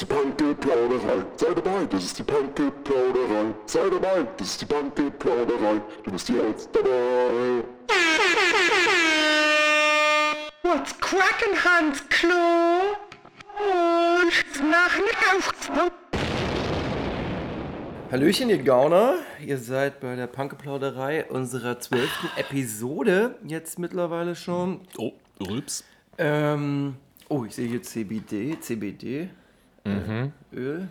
ist die Panke-Plauderei. Sei dabei, das ist die Panke-Plauderei. Sei dabei, das ist die Panke-Plauderei. Du bist jetzt dabei. What's crackin', Hans Klo? Und nach Nacht. Hallöchen, ihr Gauner. Ihr seid bei der Panke-Plauderei unserer zwölften Episode. Jetzt mittlerweile schon. Oh, Rülps. Ähm, oh, ich sehe hier CBD, CBD. Äh, Öl.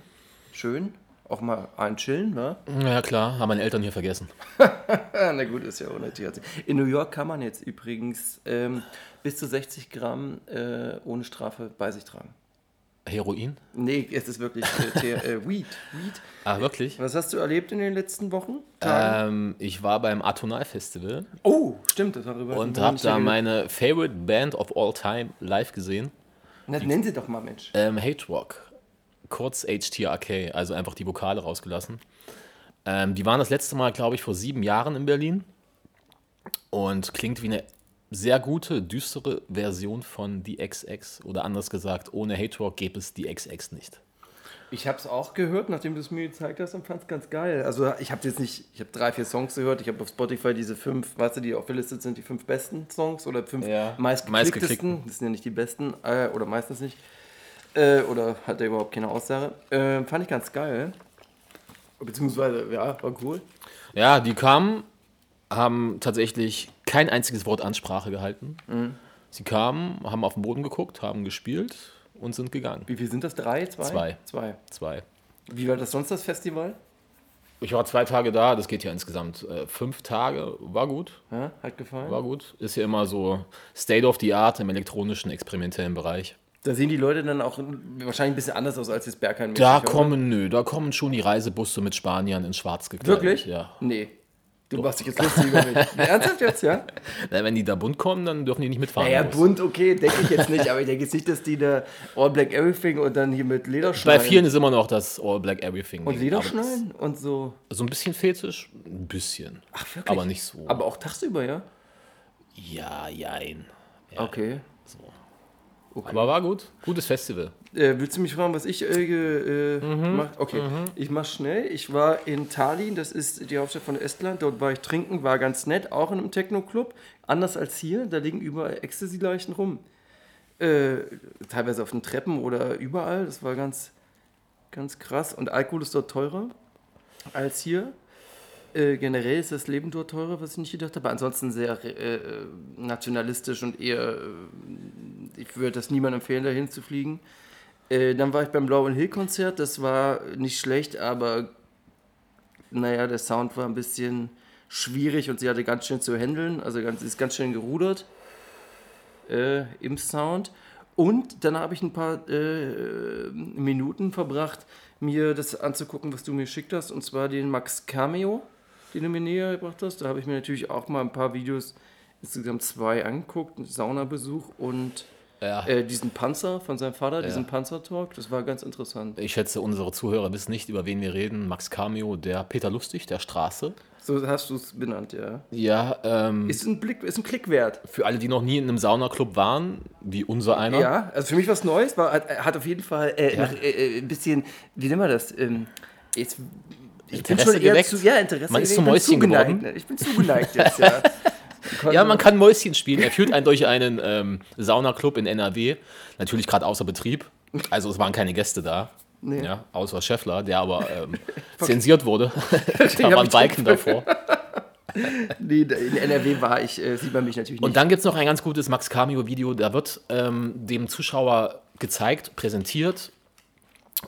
Schön. Auch mal einchillen, wa? Ja klar, haben meine Eltern hier vergessen. Na gut, ist ja ohne THC. In New York kann man jetzt übrigens ähm, bis zu 60 Gramm äh, ohne Strafe bei sich tragen. Heroin? Nee, es ist wirklich äh, T- äh, Weed. Weed. Ah, wirklich? Was hast du erlebt in den letzten Wochen? Ähm, ich war beim Atonal Festival oh, stimmt, das darüber. und habe nicht da geredet. meine favorite Band of all time live gesehen. Na, nenn sie doch mal, Mensch. Ähm, Hate Rock. Kurz HTRK, also einfach die Vokale rausgelassen. Ähm, die waren das letzte Mal, glaube ich, vor sieben Jahren in Berlin. Und klingt wie eine sehr gute, düstere Version von The XX. Oder anders gesagt, ohne Hate Rock gäbe es die XX nicht. Ich habe es auch gehört, nachdem du es mir gezeigt hast und fand es ganz geil. Also ich habe jetzt nicht, ich habe drei, vier Songs gehört. Ich habe auf Spotify diese fünf, weißt du, die aufgelistet sind, die fünf besten Songs oder fünf Ja. meistgeklicktesten. Meistgeklickten. Das sind ja nicht die besten äh, oder meistens nicht. Äh, oder hat er überhaupt keine Aussage. Äh, fand ich ganz geil. Beziehungsweise, ja, war cool. Ja, die kamen, haben tatsächlich kein einziges Wort Ansprache gehalten. Sie kamen, haben auf den Boden geguckt, haben gespielt und sind gegangen. Wie viel sind das? Drei? Zwei? Zwei. Zwei. Zwei. Wie war das sonst, das Festival? Ich war zwei Tage da, das geht ja insgesamt äh, fünf Tage. War gut, Ja, hat gefallen? war gut. Ist ja immer so State of the Art im elektronischen, experimentellen Bereich. Da sehen die Leute dann auch wahrscheinlich ein bisschen anders aus als das Bergheim. Da kommen, nö, da kommen schon die Reisebusse mit Spaniern in schwarz gekleidet. Wirklich? Ja. Nee. Du machst dich jetzt lustig über mich. Ernsthaft jetzt, ja? Na, wenn die da bunt kommen, dann dürfen die nicht mitfahren. Naja, bunt, okay, denke ich jetzt nicht, aber ich denke jetzt nicht, dass die da All Black Everything und dann hier mit Bei Lederschneiden. vielen ist immer noch das All Black Everything. und Lederschneiden und so. So ein bisschen Fetisch? Ein bisschen. Ach, wirklich? Aber nicht so. Aber auch tagsüber, ja? Ja, jein. Okay. So. Aber war gut. Gutes Festival. Äh, willst du mich fragen, was ich äh, äh, mach? Okay, ich mach schnell. Ich war in Tallinn, das ist die Hauptstadt von Estland. Dort war ich trinken, war ganz nett, auch in einem Techno-Club. Anders als hier, da liegen überall Ecstasy-Leichen rum. Äh, teilweise auf den Treppen oder überall. Das war ganz, ganz krass. Und Alkohol ist dort teurer als hier. Äh, generell ist das Leben dort teurer, was ich nicht gedacht habe. Ansonsten sehr äh, äh, nationalistisch und eher, äh, ich würde das niemandem empfehlen, dahin zu fliegen. Äh, dann war ich beim Blauen Hill Konzert, das war nicht schlecht, aber naja, der Sound war ein bisschen schwierig und sie hatte ganz schön zu handeln, also ganz, sie ist ganz schön gerudert im Sound. Und dann habe ich ein paar äh, Minuten verbracht, mir das anzugucken, was du mir geschickt hast, und zwar den Max Cameo, den du mir näher gebracht hast. Da habe ich mir natürlich auch mal ein paar Videos, insgesamt zwei angeguckt, Saunabesuch und Ja. äh, diesen Panzer von seinem Vater, diesen Panzertalk. Das war ganz interessant. Ich schätze, unsere Zuhörer wissen nicht, über wen wir reden. Max Cameo, der Peter Lustig, der Straße. So hast du es benannt, ja. Ja, ähm, Ist ein Blick, ist ein Klick wert. für alle, die noch nie in einem Saunaclub waren, wie unser einer. Ja, also für mich was Neues, war, hat, hat auf jeden Fall äh, nach, äh, äh, ein bisschen, wie nennen wir das? Ähm, jetzt, ich Interesse geweckt? zu, ja, Interesse Man ist zum bin Mäuschen geworden? Ich bin zugeneigt jetzt, ja. Ja, man kann Mäuschen spielen. Er führt einen durch einen ähm, Saunaclub in NRW. Natürlich gerade außer Betrieb. Also es waren keine Gäste da. Nee. Ja, außer Scheffler, der aber ähm, zensiert wurde. da waren Balken davor. Nee, in NRW war ich, äh, sieht man mich natürlich nicht. Und dann gibt es noch ein ganz gutes Max Cameo-Video. Da wird ähm, dem Zuschauer gezeigt, präsentiert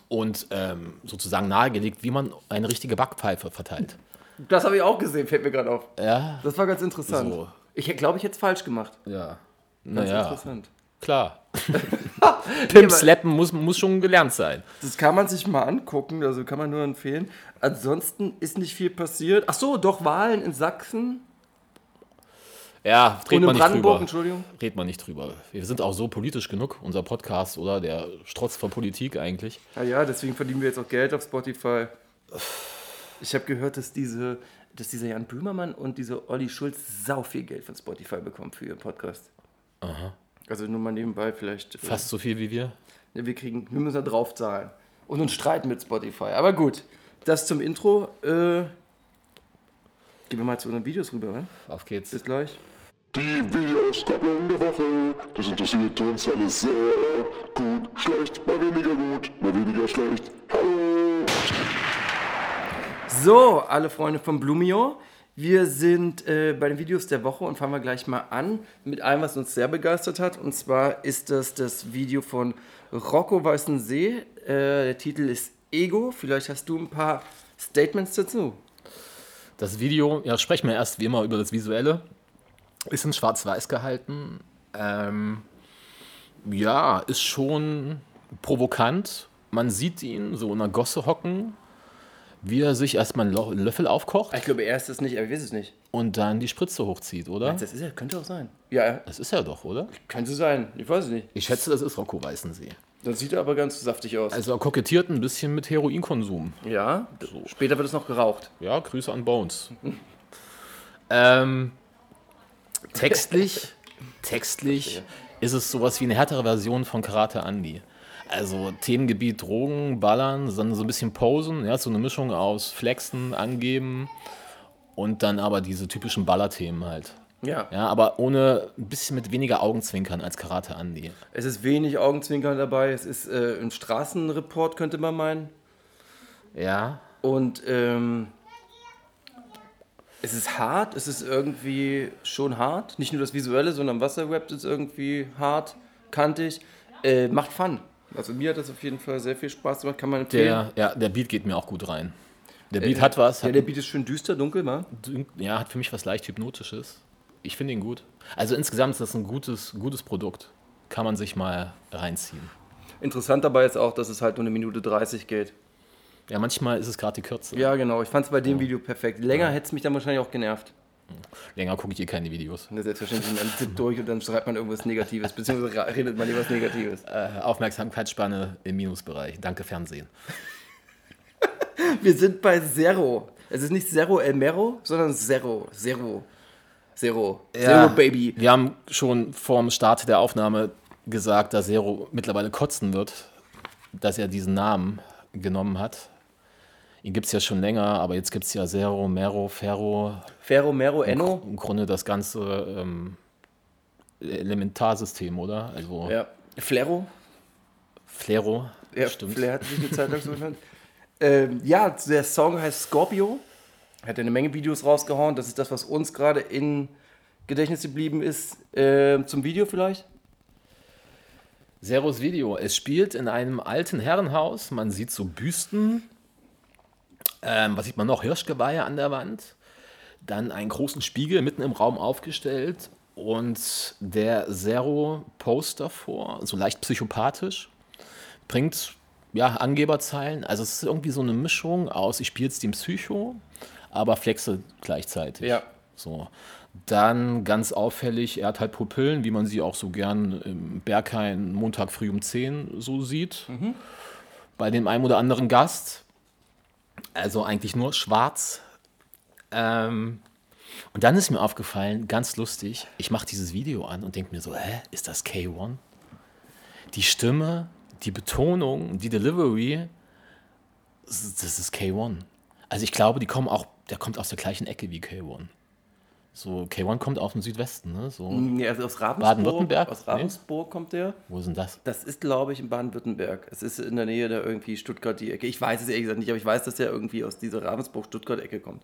und ähm, sozusagen nahegelegt, wie man eine richtige Backpfeife verteilt. das habe ich auch gesehen, fällt mir gerade auf. Ja, Das war ganz interessant. So. Ich glaube, ich hätte es falsch gemacht. ja. Ganz Naja, interessant. klar. Pimp slappen muss, muss schon gelernt sein. Das kann man sich mal angucken, also kann man nur empfehlen. Ansonsten ist nicht viel passiert. Ach so, doch Wahlen in Sachsen Ja, in man nicht Brandenburg, drüber. Entschuldigung. Redet man nicht drüber. Wir sind auch so politisch genug, unser Podcast, oder? Der strotzt vor Politik eigentlich. Ja, ja, deswegen verdienen wir jetzt auch Geld auf Spotify. Ich habe gehört, dass diese, dass dieser Jan Böhmermann und diese Olli Schulz sau viel Geld von Spotify bekommen für ihren Podcast. Also nur mal nebenbei vielleicht. äh, Fast so viel wie wir. Ja, wir kriegen, wir müssen da drauf zahlen. und uns streiten mit Spotify. Aber gut, das zum Intro. Äh, gehen wir mal zu unseren Videos rüber, ne? Auf geht's. Bis gleich. Die Videoskopplung der Woche, das interessiert uns alles sehr. Gut, schlecht, mal weniger gut, mal weniger schlecht. Hallo! So, alle Freunde von Blumio. Wir sind äh, bei den Videos der Woche und fangen wir gleich mal an mit einem, was uns sehr begeistert hat. Und zwar ist das das Video von Rocco Weißensee. Äh, der Titel ist Ego. Vielleicht hast du ein paar Statements dazu. Das Video, ja, sprechen wir erst wie immer über das Visuelle. Ist in Schwarz-Weiß gehalten. Ähm, ja, ist schon provokant. Man sieht ihn so in einer Gosse hocken, wie er sich erstmal einen Löffel aufkocht Ich glaube, er ist es nicht, er weiß es nicht. und dann die Spritze hochzieht, oder? Das ist er, könnte auch sein. Ja, Das ist er doch, oder? könnte sein. Ich weiß es nicht. Ich schätze, das ist Rocco Weißensee. Das sieht aber ganz saftig aus. Also er kokettiert ein bisschen mit Heroinkonsum. ja, später wird es noch geraucht. Ja, Grüße an Bones. ähm, textlich, textlich ist es sowas wie eine härtere Version von Karate Andy. Also Themengebiet Drogen, Ballern, dann so ein bisschen Posen, ja, so eine Mischung aus Flexen, Angeben und dann aber diese typischen Ballerthemen halt. Ja. Ja, aber ohne ein bisschen mit weniger Augenzwinkern als Karate Andy. Es ist wenig Augenzwinkern dabei. Es ist äh, ein Straßenreport, könnte man meinen. Ja, Und ähm, es ist hart, es ist irgendwie schon hart. Nicht nur das Visuelle, sondern was er rappt, ist irgendwie hart, kantig. Äh, macht Fun. Also mir hat das auf jeden Fall sehr viel Spaß gemacht, kann man empfehlen. der, ja, der Beat geht mir auch gut rein. Der Beat hat was, Ja, hat der Beat ist schön düster, dunkel, wa? ja, hat für mich was leicht Hypnotisches. Ich finde ihn gut. Also insgesamt ist das ein gutes, gutes Produkt. Kann man sich mal reinziehen. Interessant dabei ist auch, dass es halt nur eine Minute 30 geht. Ja, manchmal ist es gerade die Kürze. Ja, genau. Ich fand es bei dem Video perfekt. Länger hätte es mich dann wahrscheinlich auch genervt. Länger gucke ich hier keine Videos. Ne, Selbstverständlich, man sitzt durch und dann schreibt man irgendwas Negatives, beziehungsweise redet man lieber was Negatives. Äh, Aufmerksamkeitsspanne im Minusbereich. Danke, Fernsehen. Wir sind bei Zero. Es ist nicht Zero El Mero, sondern Zero. Zero. Zero. Zero Baby. Wir haben schon vorm Start der Aufnahme gesagt, dass Zero mittlerweile kotzen wird, dass er diesen Namen genommen hat. Ihn gibt es ja schon länger, aber jetzt gibt es ja Zero, Mero, Ferro, Ferro Mero Enno. im Grunde das ganze ähm, Elementarsystem, oder? Also Ja. Flero. Flero, Ja, stimmt. Flair hat sich eine Zeit lang so genannt. Ähm, ja, der Song heißt Scorpio. Hat ja eine Menge Videos rausgehauen. Das ist das, was uns gerade in Gedächtnis geblieben ist. Ähm, zum Video vielleicht? Zeros Video. Es spielt in einem alten Herrenhaus. Man sieht so Büsten. Ähm, was sieht man noch? Hirschgeweihe an der Wand. Dann einen großen Spiegel mitten im Raum aufgestellt. Und der Zero-Poster vor, so leicht psychopathisch. Bringt ja, Angeberzeilen. Also es ist irgendwie so eine Mischung aus, ich spiele jetzt den Psycho, aber flexe gleichzeitig. Ja. So. Dann ganz auffällig, er hat halt Pupillen, wie man sie auch so gern im Berghain Montag früh um 10 so sieht. Bei dem einen oder anderen Gast. Also eigentlich nur schwarz. Ähm, und dann ist mir aufgefallen, ganz lustig, ich mache dieses Video an und denke mir so, hä, ist das K1? Die Stimme, die Betonung, die Delivery, das ist- das ist K1. Also ich glaube, die kommen auch, der kommt aus der gleichen Ecke wie K1. So, K1 kommt aus dem Südwesten, ne? So, Nee, also aus Ravensburg. Aus Ravensburg kommt der. wo ist denn das? Das ist, glaube ich, in Baden-Württemberg. Es ist in der Nähe der irgendwie Stuttgart die Ecke. Ich weiß es ehrlich gesagt nicht, aber ich weiß, dass er irgendwie aus dieser Ravensburg-Stuttgart-Ecke kommt.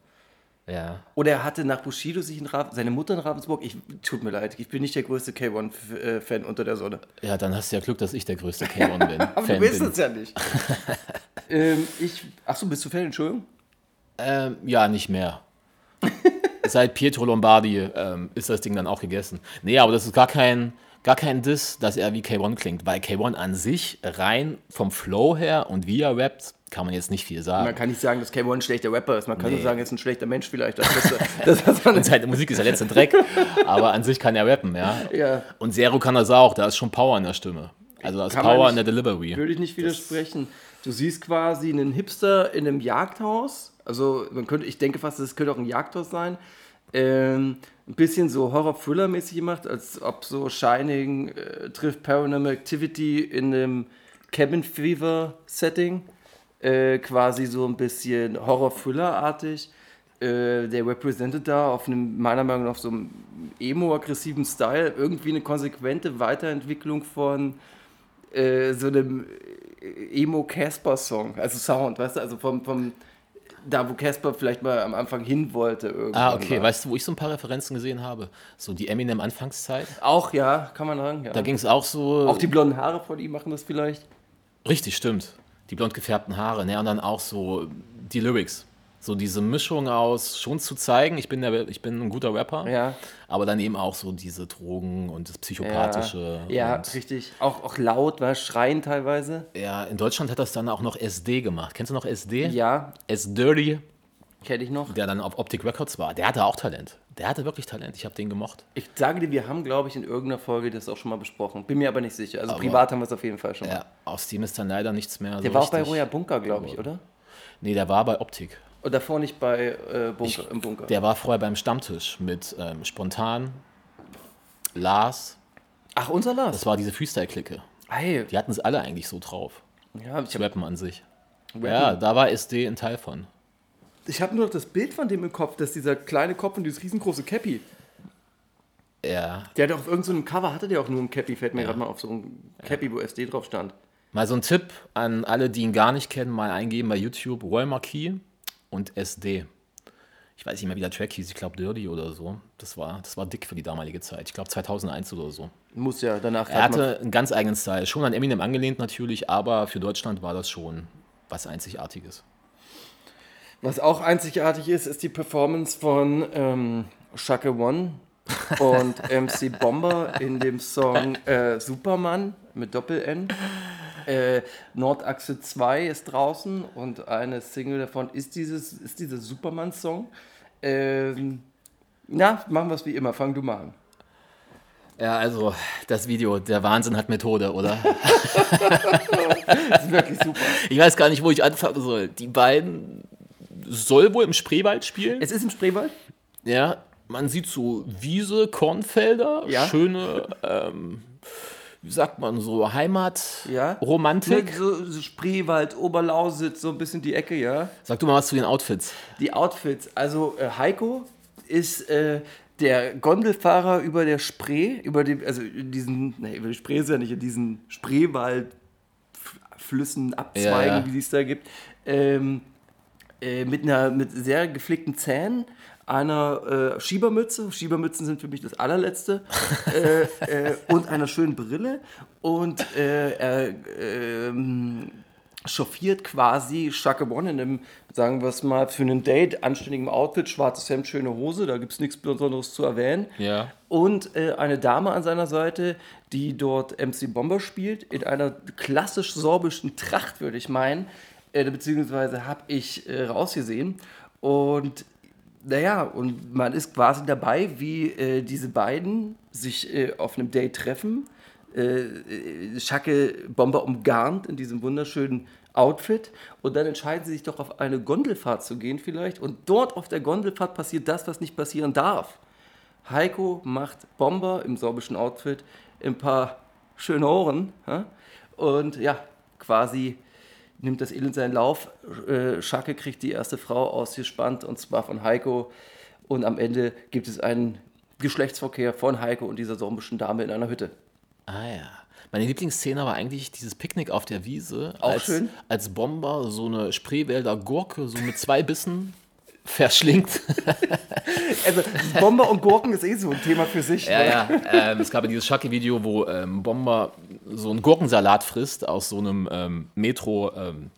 Ja. Oder er hatte nach Bushido sich in Rav seine Mutter in Ravensburg. Ich, tut mir leid, ich bin nicht der größte K1-Fan unter der Sonne. Ja, dann hast du ja Glück, dass ich der größte K1 bin. Aber Fan du weißt bin. es ja nicht. ähm, ich, achso, bist du Fan? Entschuldigung? Ähm, ja, nicht mehr. Seit Pietro Lombardi ähm, ist das Ding dann auch gegessen. Nee, aber das ist gar kein, gar kein Diss, dass er wie K1 klingt, weil K1 an sich rein vom Flow her und wie er rappt, kann man jetzt nicht viel Man sagen. kann nicht sagen, dass K1 ein schlechter Rapper ist. Man kann Nee. nur sagen, er ist ein schlechter Mensch vielleicht. Das, das, das, Und seine Musik ist der letzte Dreck, aber an sich kann er rappen, ja. Ja. Und Zero kann das auch, da ist schon Power in der Stimme. Also da ist Kann man Power in nicht- der Delivery. Würde ich nicht widersprechen. Du siehst quasi einen Hipster in einem Jagdhaus. Also man könnte, ich denke fast, es könnte auch ein Jagdhaus sein. Ähm, ein bisschen so Horror-Thriller-mäßig gemacht, als ob so Shining äh, trifft Paranormal Activity in einem Cabin Fever-Setting. äh, quasi so ein bisschen Horror-Thriller-artig. Äh, der represented da auf einem, meiner Meinung nach, so einem emo-aggressiven Style irgendwie eine konsequente Weiterentwicklung von äh, so einem äh, Emo-Casper-Song, also Sound, weißt du, also vom, vom da, wo Casper vielleicht mal am Anfang hin wollte. Irgendwann Ah, okay. mal. Weißt du, wo ich so ein paar Referenzen gesehen habe? So die Eminem-Anfangszeit. Auch, ja, kann man sagen. Ja. Da ging es auch so. Auch die blonden Haare von ihm machen das vielleicht. Richtig, stimmt. Die blond gefärbten Haare. Ne? Und dann auch so die Lyrics. So diese Mischung aus schon zu zeigen, ich bin, der, ich bin ein guter Rapper, Ja. aber dann eben auch so diese Drogen und das Psychopathische. Ja, und, richtig. Auch, auch laut, war schreien teilweise. ja, in Deutschland hat das dann auch noch SD gemacht. Kennst du noch SD? Ja, S-Dirty, kenne ich noch. der dann auf Optic Records war. Der hatte auch Talent. Der hatte wirklich Talent. Ich habe den gemocht. Ich sage dir, wir haben, glaube ich, in irgendeiner Folge das auch schon mal besprochen. Bin mir aber nicht sicher. Also Aber- privat haben wir es auf jeden Fall schon mal. Ja, aus dem ist dann leider nichts mehr. Der so war auch bei Roya Bunker, glaube ich, oder? Nee, der war bei Optik. Und davor nicht bei äh, Bunker, im Bunker. Der war vorher beim Stammtisch mit ähm, Spontan, Lars. Ach, unser Lars. Das war diese Freestyle-Clique. Hey, Die hatten es alle eigentlich so drauf. ja, ich Das habe Rappen an sich. Ja, da war SD ein Teil von. ich hab nur noch das Bild von dem im Kopf, dass dieser kleine Kopf und dieses riesengroße Cappy. Ja. Der hat auf irgendeinem Cover, hatte der auch nur ein Cappy, fällt mir gerade mal auf so ein Cappy, wo SD drauf stand. Mal so ein Tipp an alle, die ihn gar nicht kennen, mal eingeben bei YouTube Roy Marquis und SD. Ich weiß nicht mehr, wie der Track hieß, ich glaube Dirty oder so. Das war, das war dick für die damalige Zeit. Ich glaube 2001 oder so. Muss ja danach Er hatte einen ganz eigenen Style. Schon an Eminem angelehnt natürlich, aber für Deutschland war das schon was Einzigartiges. Was auch einzigartig ist, ist die Performance von ähm, Shaka One und MC Bomber in dem Song äh, Superman mit Doppel-N. Äh, Nordachse 2 ist draußen und eine Single davon ist dieses ist dieser Superman-Song. Ähm, na, machen wir es wie immer. Fang du mal an. Ja, also das Video, der Wahnsinn hat Methode, oder? Das ist wirklich super. Ich weiß gar nicht, wo ich anfangen soll. Die beiden soll wohl im Spreewald spielen. Es ist im Spreewald. Ja, man sieht so Wiese, Kornfelder, Ja. schöne, ähm, wie sagt man so, Heimat, Ja. Romantik. So, so Spreewald, Oberlausitz, so ein bisschen die Ecke, ja. Sag du mal was zu den Outfits. Die Outfits. Also äh, Heiko ist äh, der Gondelfahrer über der Spree, über die, also diesen, nee, über die Spree ist ja nicht, in diesen Spreewaldflüssen, Abzweigen, Ja, ja. wie es da gibt, ähm, äh, mit einer mit sehr gepflegten Zähnen, einer äh, Schiebermütze, Schiebermützen sind für mich das allerletzte, äh, äh, und einer schönen Brille und äh, er ähm, chauffiert quasi Shaka One in einem, sagen wir es mal, für einen Date anständigen Outfit, schwarzes Hemd, schöne Hose, da gibt es nichts Besonderes zu erwähnen. Ja. Und äh, eine Dame an seiner Seite, die dort MC Bomber spielt, in einer klassisch sorbischen Tracht, würde ich meinen, äh, beziehungsweise habe ich äh, rausgesehen. Und naja, und man ist quasi dabei, wie äh, diese beiden sich äh, auf einem Date treffen. Äh, äh, Schacke Bomber umgarnt in diesem wunderschönen Outfit und dann entscheiden sie sich doch auf eine Gondelfahrt zu gehen vielleicht und dort auf der Gondelfahrt passiert das, was nicht passieren darf. Heiko macht Bomber im sorbischen Outfit ein paar schöne Ohren ja? und ja, quasi nimmt das Elend seinen Lauf. Äh, Schacke kriegt die erste Frau ausgespannt und zwar von Heiko und am Ende gibt es einen Geschlechtsverkehr von Heiko und dieser sorbischen Dame in einer Hütte. Ah ja. Meine Lieblingsszene war eigentlich dieses Picknick auf der Wiese. Auch als, schön. Als Bomber so eine Spreewälder Gurke so mit zwei Bissen verschlingt. Also Bomber und Gurken ist eh so ein Thema für sich. Ja, ne? ja. Ähm, es gab ja dieses Schacke-Video, wo ähm, Bomber so einen Gurkensalat frisst aus so einem ähm, Metro ähm,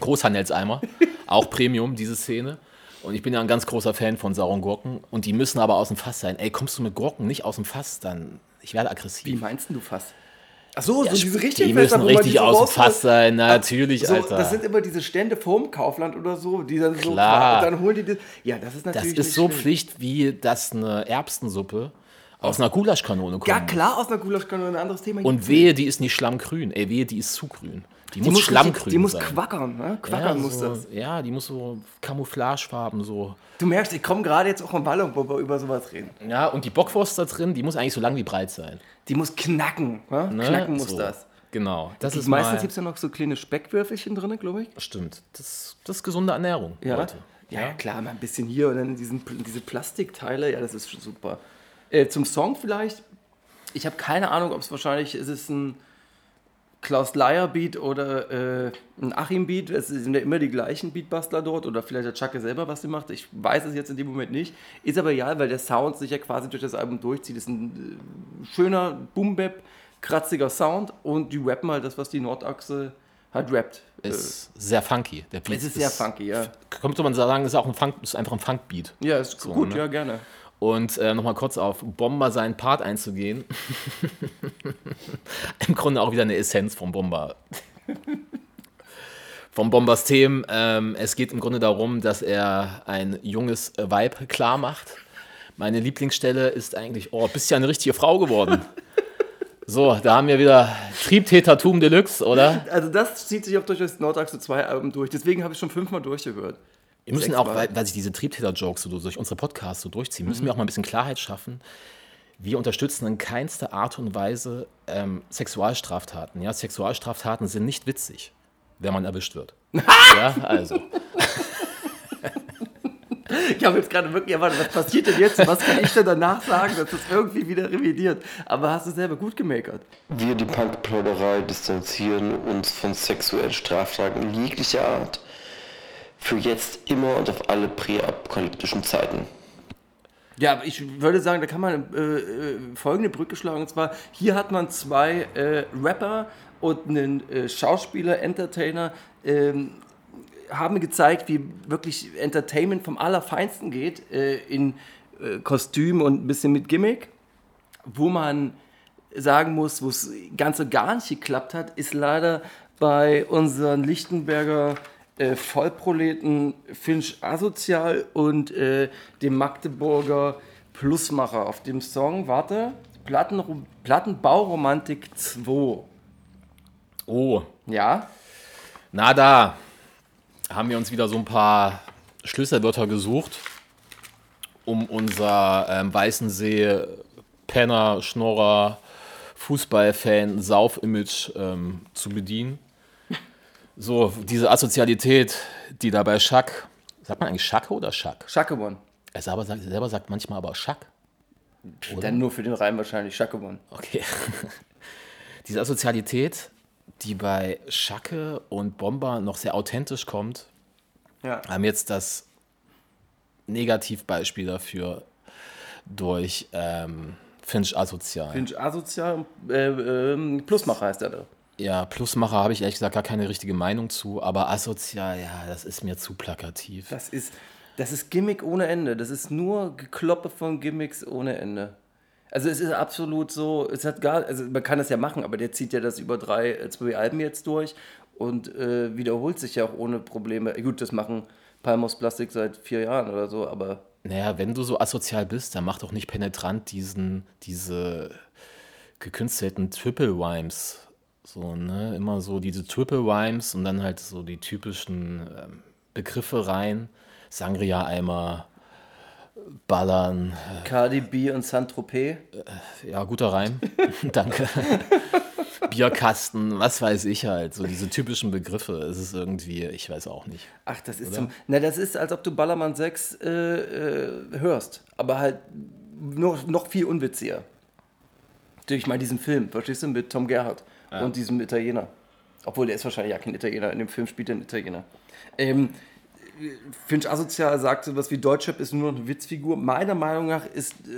Großhandelseimer. Auch Premium, diese Szene. Und ich bin ja ein ganz großer Fan von sauren Gurken. Und die müssen aber aus dem Fass sein. Ey, kommst du mit Gurken nicht aus dem Fass, dann ich werde Wie aggressiv. meinst denn du fast? Ach so, so diese richtigen die müssen richtig die so aus dem. Fass sein. Na, natürlich, So, Alter. das sind immer diese Stände vorm Kaufland oder so, die dann so Klar. und dann holen die das. Ja, das ist Das natürlich ist nicht so schlecht. Pflicht, wie dass eine Erbsensuppe aus einer Gulaschkanone kommt. Ja, klar, aus einer Gulaschkanone ein anderes Thema. Und wehe, die ist nicht schlammgrün. Ey, wehe, die ist zu grün. Die, die muss, muss, schlammgrün richtig- die muss sein. quackern, ne? Quackern ja, muss so, das. Ja, die muss so Camouflagefarben so. Du merkst, ich komme gerade jetzt auch im Ballon, wo wir über sowas reden. Ja, und die Bockwurst da drin, die muss eigentlich so lang wie breit sein. Die muss knacken, ne? Ne? Knacken muss So. das. Genau. Das ist Meistens gibt es ja noch so kleine Speckwürfelchen drin, glaube ich. Stimmt. Das, das ist gesunde Ernährung heute. Ja, ja, klar, mal ein bisschen hier und dann diesen, diese Plastikteile, ja, das ist schon super. Äh, zum Song vielleicht, ich habe keine Ahnung, ob es wahrscheinlich, ist es ein Klaus Leier Beat oder äh, ein Achim Beat, es sind ja immer die gleichen Beatbastler dort oder vielleicht der Chucke selber, was sie macht, ich weiß es jetzt in dem Moment nicht, ist aber ja, weil der Sound sich ja quasi durch das Album durchzieht, ist ein äh, schöner Boom-Bap, kratziger Sound und die rappen halt das, was die Nordachse halt rappt. Ist sehr funky. Der Beat es ist sehr funky, ja. Könnte man sagen, ist auch ein Funk, ist einfach ein Funkbeat. Ja, ist So, gut, ne? ja, gerne. Und äh, nochmal kurz auf Bomber seinen Part einzugehen. Im Grunde auch wieder eine Essenz vom Bomber. vom Bombers Themen. Ähm, es geht im Grunde darum, dass er ein junges Weib klar macht. Meine Lieblingsstelle ist eigentlich, oh, bist ja eine richtige Frau geworden. So, da haben wir wieder Triebtätertum Deluxe, oder? Also das zieht sich auch durch das Nordachse 2 Album durch. Deswegen habe ich schon fünfmal durchgehört. Wir müssen auch, weil, weil sich diese Triebtäter-Jokes so durch unsere Podcasts so durchziehen, müssen Mhm. wir auch mal ein bisschen Klarheit schaffen. Wir unterstützen in keinster Art und Weise ähm, Sexualstraftaten. Ja? Sexualstraftaten sind nicht witzig, wenn man erwischt wird. ja, also. Ich habe jetzt gerade wirklich erwartet, was passiert denn jetzt? Was kann ich denn danach sagen, dass das irgendwie wieder revidiert? Aber hast du selber gut gemakert. Wir, die Punkplauderei, distanzieren uns von sexuellen Straftaten jeglicher Art. Für jetzt immer und auf alle präapokalyptischen Zeiten. Ja, ich würde sagen, da kann man äh, äh, folgende Brücke schlagen. Und zwar, hier hat man zwei äh, Rapper und einen äh, Schauspieler, Entertainer, ähm, haben gezeigt, wie wirklich Entertainment vom Allerfeinsten geht, äh, in äh, Kostüm und ein bisschen mit Gimmick. Wo man sagen muss, wo es ganz und gar nicht geklappt hat, ist leider bei unseren Lichtenberger äh, Vollproleten Finch Asozial und äh, dem Magdeburger Plusmacher auf dem Song, warte, Platten, Plattenbauromantik 2. Oh, Ja, na da haben wir uns wieder so ein paar Schlüsselwörter gesucht, um unser ähm, Weißensee Penner, Schnorrer, Fußballfan, Sauf-Image ähm, zu bedienen. So, diese Asozialität, die da bei Schack, sagt man eigentlich Schacke oder Schack? Schakewon. Er selber sagt, er selber sagt manchmal aber Schack. Dann nur für den Reim wahrscheinlich Schakewon. Okay. Diese Asozialität, die bei Schacke und Bomber noch sehr authentisch kommt, Ja. haben jetzt das Negativbeispiel dafür durch ähm, Finch Asozial. Finch Asozial, äh, ähm, Plusmacher heißt er da. Ja, Plusmacher habe ich ehrlich gesagt gar keine richtige Meinung zu, aber Asozial, ja, das ist mir zu plakativ. Das ist, das ist Gimmick ohne Ende. Das ist nur Gekloppe von Gimmicks ohne Ende. Also es ist absolut so, es hat gar, also man kann das ja machen, aber der zieht ja das über drei, äh, zwei Alben jetzt durch und äh, wiederholt sich ja auch ohne Probleme. Gut, das machen Palm aus Plastik seit vier Jahren oder so, aber Naja, wenn du so asozial bist, dann mach doch nicht penetrant diesen, diese gekünstelten Triple Rhymes. So, ne? Immer so diese Triple Rhymes und dann halt so die typischen ähm, Begriffe rein. Sangria-Eimer, Ballern. Cardi B und Saint-Tropez. Ja, guter Reim. Danke. Bierkasten, was weiß ich halt. So diese typischen Begriffe. Es ist irgendwie, ich weiß auch nicht. Ach, das ist zum, na, das ist, als ob du Ballermann 6 äh, äh, hörst, aber halt noch, noch viel unwitziger. Durch mal diesen Film, verstehst du, mit Tom Gerhardt und diesem Italiener. Obwohl, der ist wahrscheinlich ja kein Italiener, in dem Film spielt er ein Italiener. Ähm, Finch Asozial sagt so was wie Deutschrap ist nur noch eine Witzfigur. Meiner Meinung nach ist äh,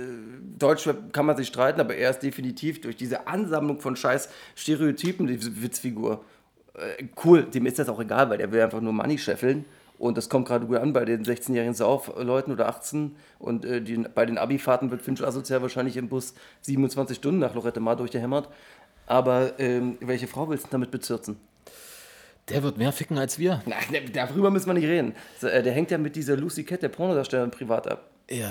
Deutschrap, kann man sich streiten, aber er ist definitiv durch diese Ansammlung von scheiß Stereotypen die Witzfigur. Äh, cool, dem ist das auch egal, weil der will einfach nur Money scheffeln. Und das kommt gerade gut an bei den 16-jährigen Saufleuten oder 18. Und äh, die, bei den Abifahrten wird Finch Asozial wahrscheinlich im Bus 27 Stunden nach Lorette Mar durchgehämmert. Aber ähm, welche Frau willst du damit bezirzen? Der wird mehr ficken als wir. Nein, ne, darüber müssen wir nicht reden. Äh, Der hängt ja mit dieser Lucy Cat, der Pornodarstellerin, privat ab. Ja,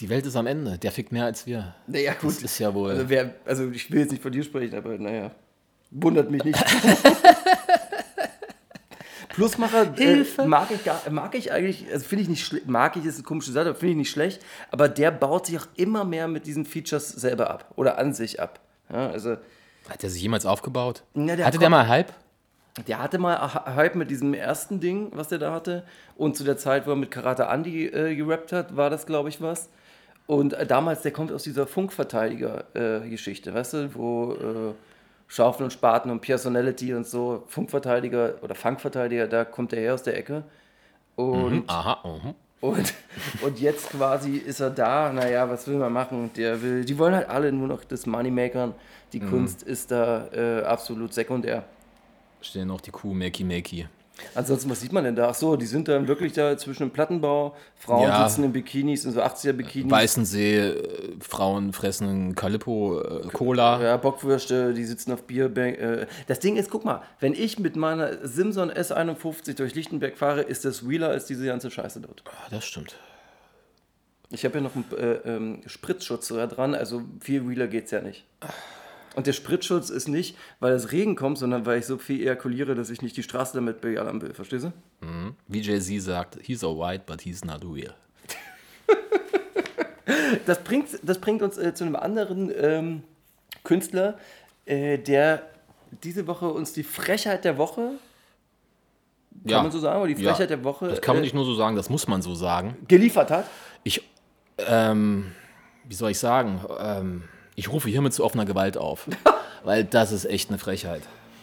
die Welt ist am Ende. Der fickt mehr als wir. Naja, gut. Das ist ja wohl. Also, wer, also ich will jetzt nicht von dir sprechen, aber naja. Wundert mich nicht. Plusmacher äh, mag, ich gar, mag ich eigentlich, also finde ich nicht schlecht, mag ich, ist eine komische Sache, aber finde ich nicht schlecht, aber der baut sich auch immer mehr mit diesen Features selber ab oder an sich ab. Ja, also Hat der sich jemals aufgebaut? Ja, der Hatte der mal Hype? Der hatte mal Hy- Hype mit diesem ersten Ding, was der da hatte. Und zu der Zeit, wo er mit Karate Andy äh, gerappt hat, war das, glaube ich, was. Und äh, damals, der kommt aus dieser Funkverteidiger-Geschichte, weißt du, wo äh, Schaufel und Spaten und Personality und so, Funkverteidiger oder Funkverteidiger, da kommt er her aus der Ecke. Und, Aha, mhm. Und, und jetzt quasi ist er da, naja, was will man machen? Der will, die wollen halt alle nur noch das Moneymakern. Die Kunst ist da äh, absolut sekundär. Stehen noch die Kuh, Makey Makey. Ansonsten, was sieht man denn da? Ach so, die sind dann wirklich da zwischen dem Plattenbau. Frauen Ja. sitzen in Bikinis, in so 80er-Bikinis. Weißensee, äh, Frauen fressen Calippo, äh, Cola. Ja, Bockwürste, die sitzen auf Bierbank. Äh. Das Ding ist, guck mal, wenn ich mit meiner Simson S51 durch Lichtenberg fahre, ist das realer als diese ganze Scheiße dort. Ah, das stimmt. Ich habe ja noch einen äh, ähm, Spritzschutz da dran, also viel realer geht's ja nicht. Und der Spritzschutz ist nicht, weil es Regen kommt, sondern weil ich so viel ejakuliere, dass ich nicht die Straße damit bejallern will. Verstehst du? Wie Jay-Z sagt, he's a white, but he's not real. Das bringt, das bringt uns äh, zu einem anderen ähm, Künstler, äh, der diese Woche uns die Frechheit der Woche, kann man so sagen, oder die Ja. Frechheit der Woche Das kann man äh, nicht nur so sagen, das muss man so sagen. geliefert hat. Ich, ähm, wie soll ich sagen, ähm, ich rufe hiermit zu offener Gewalt auf. weil das ist echt eine Frechheit.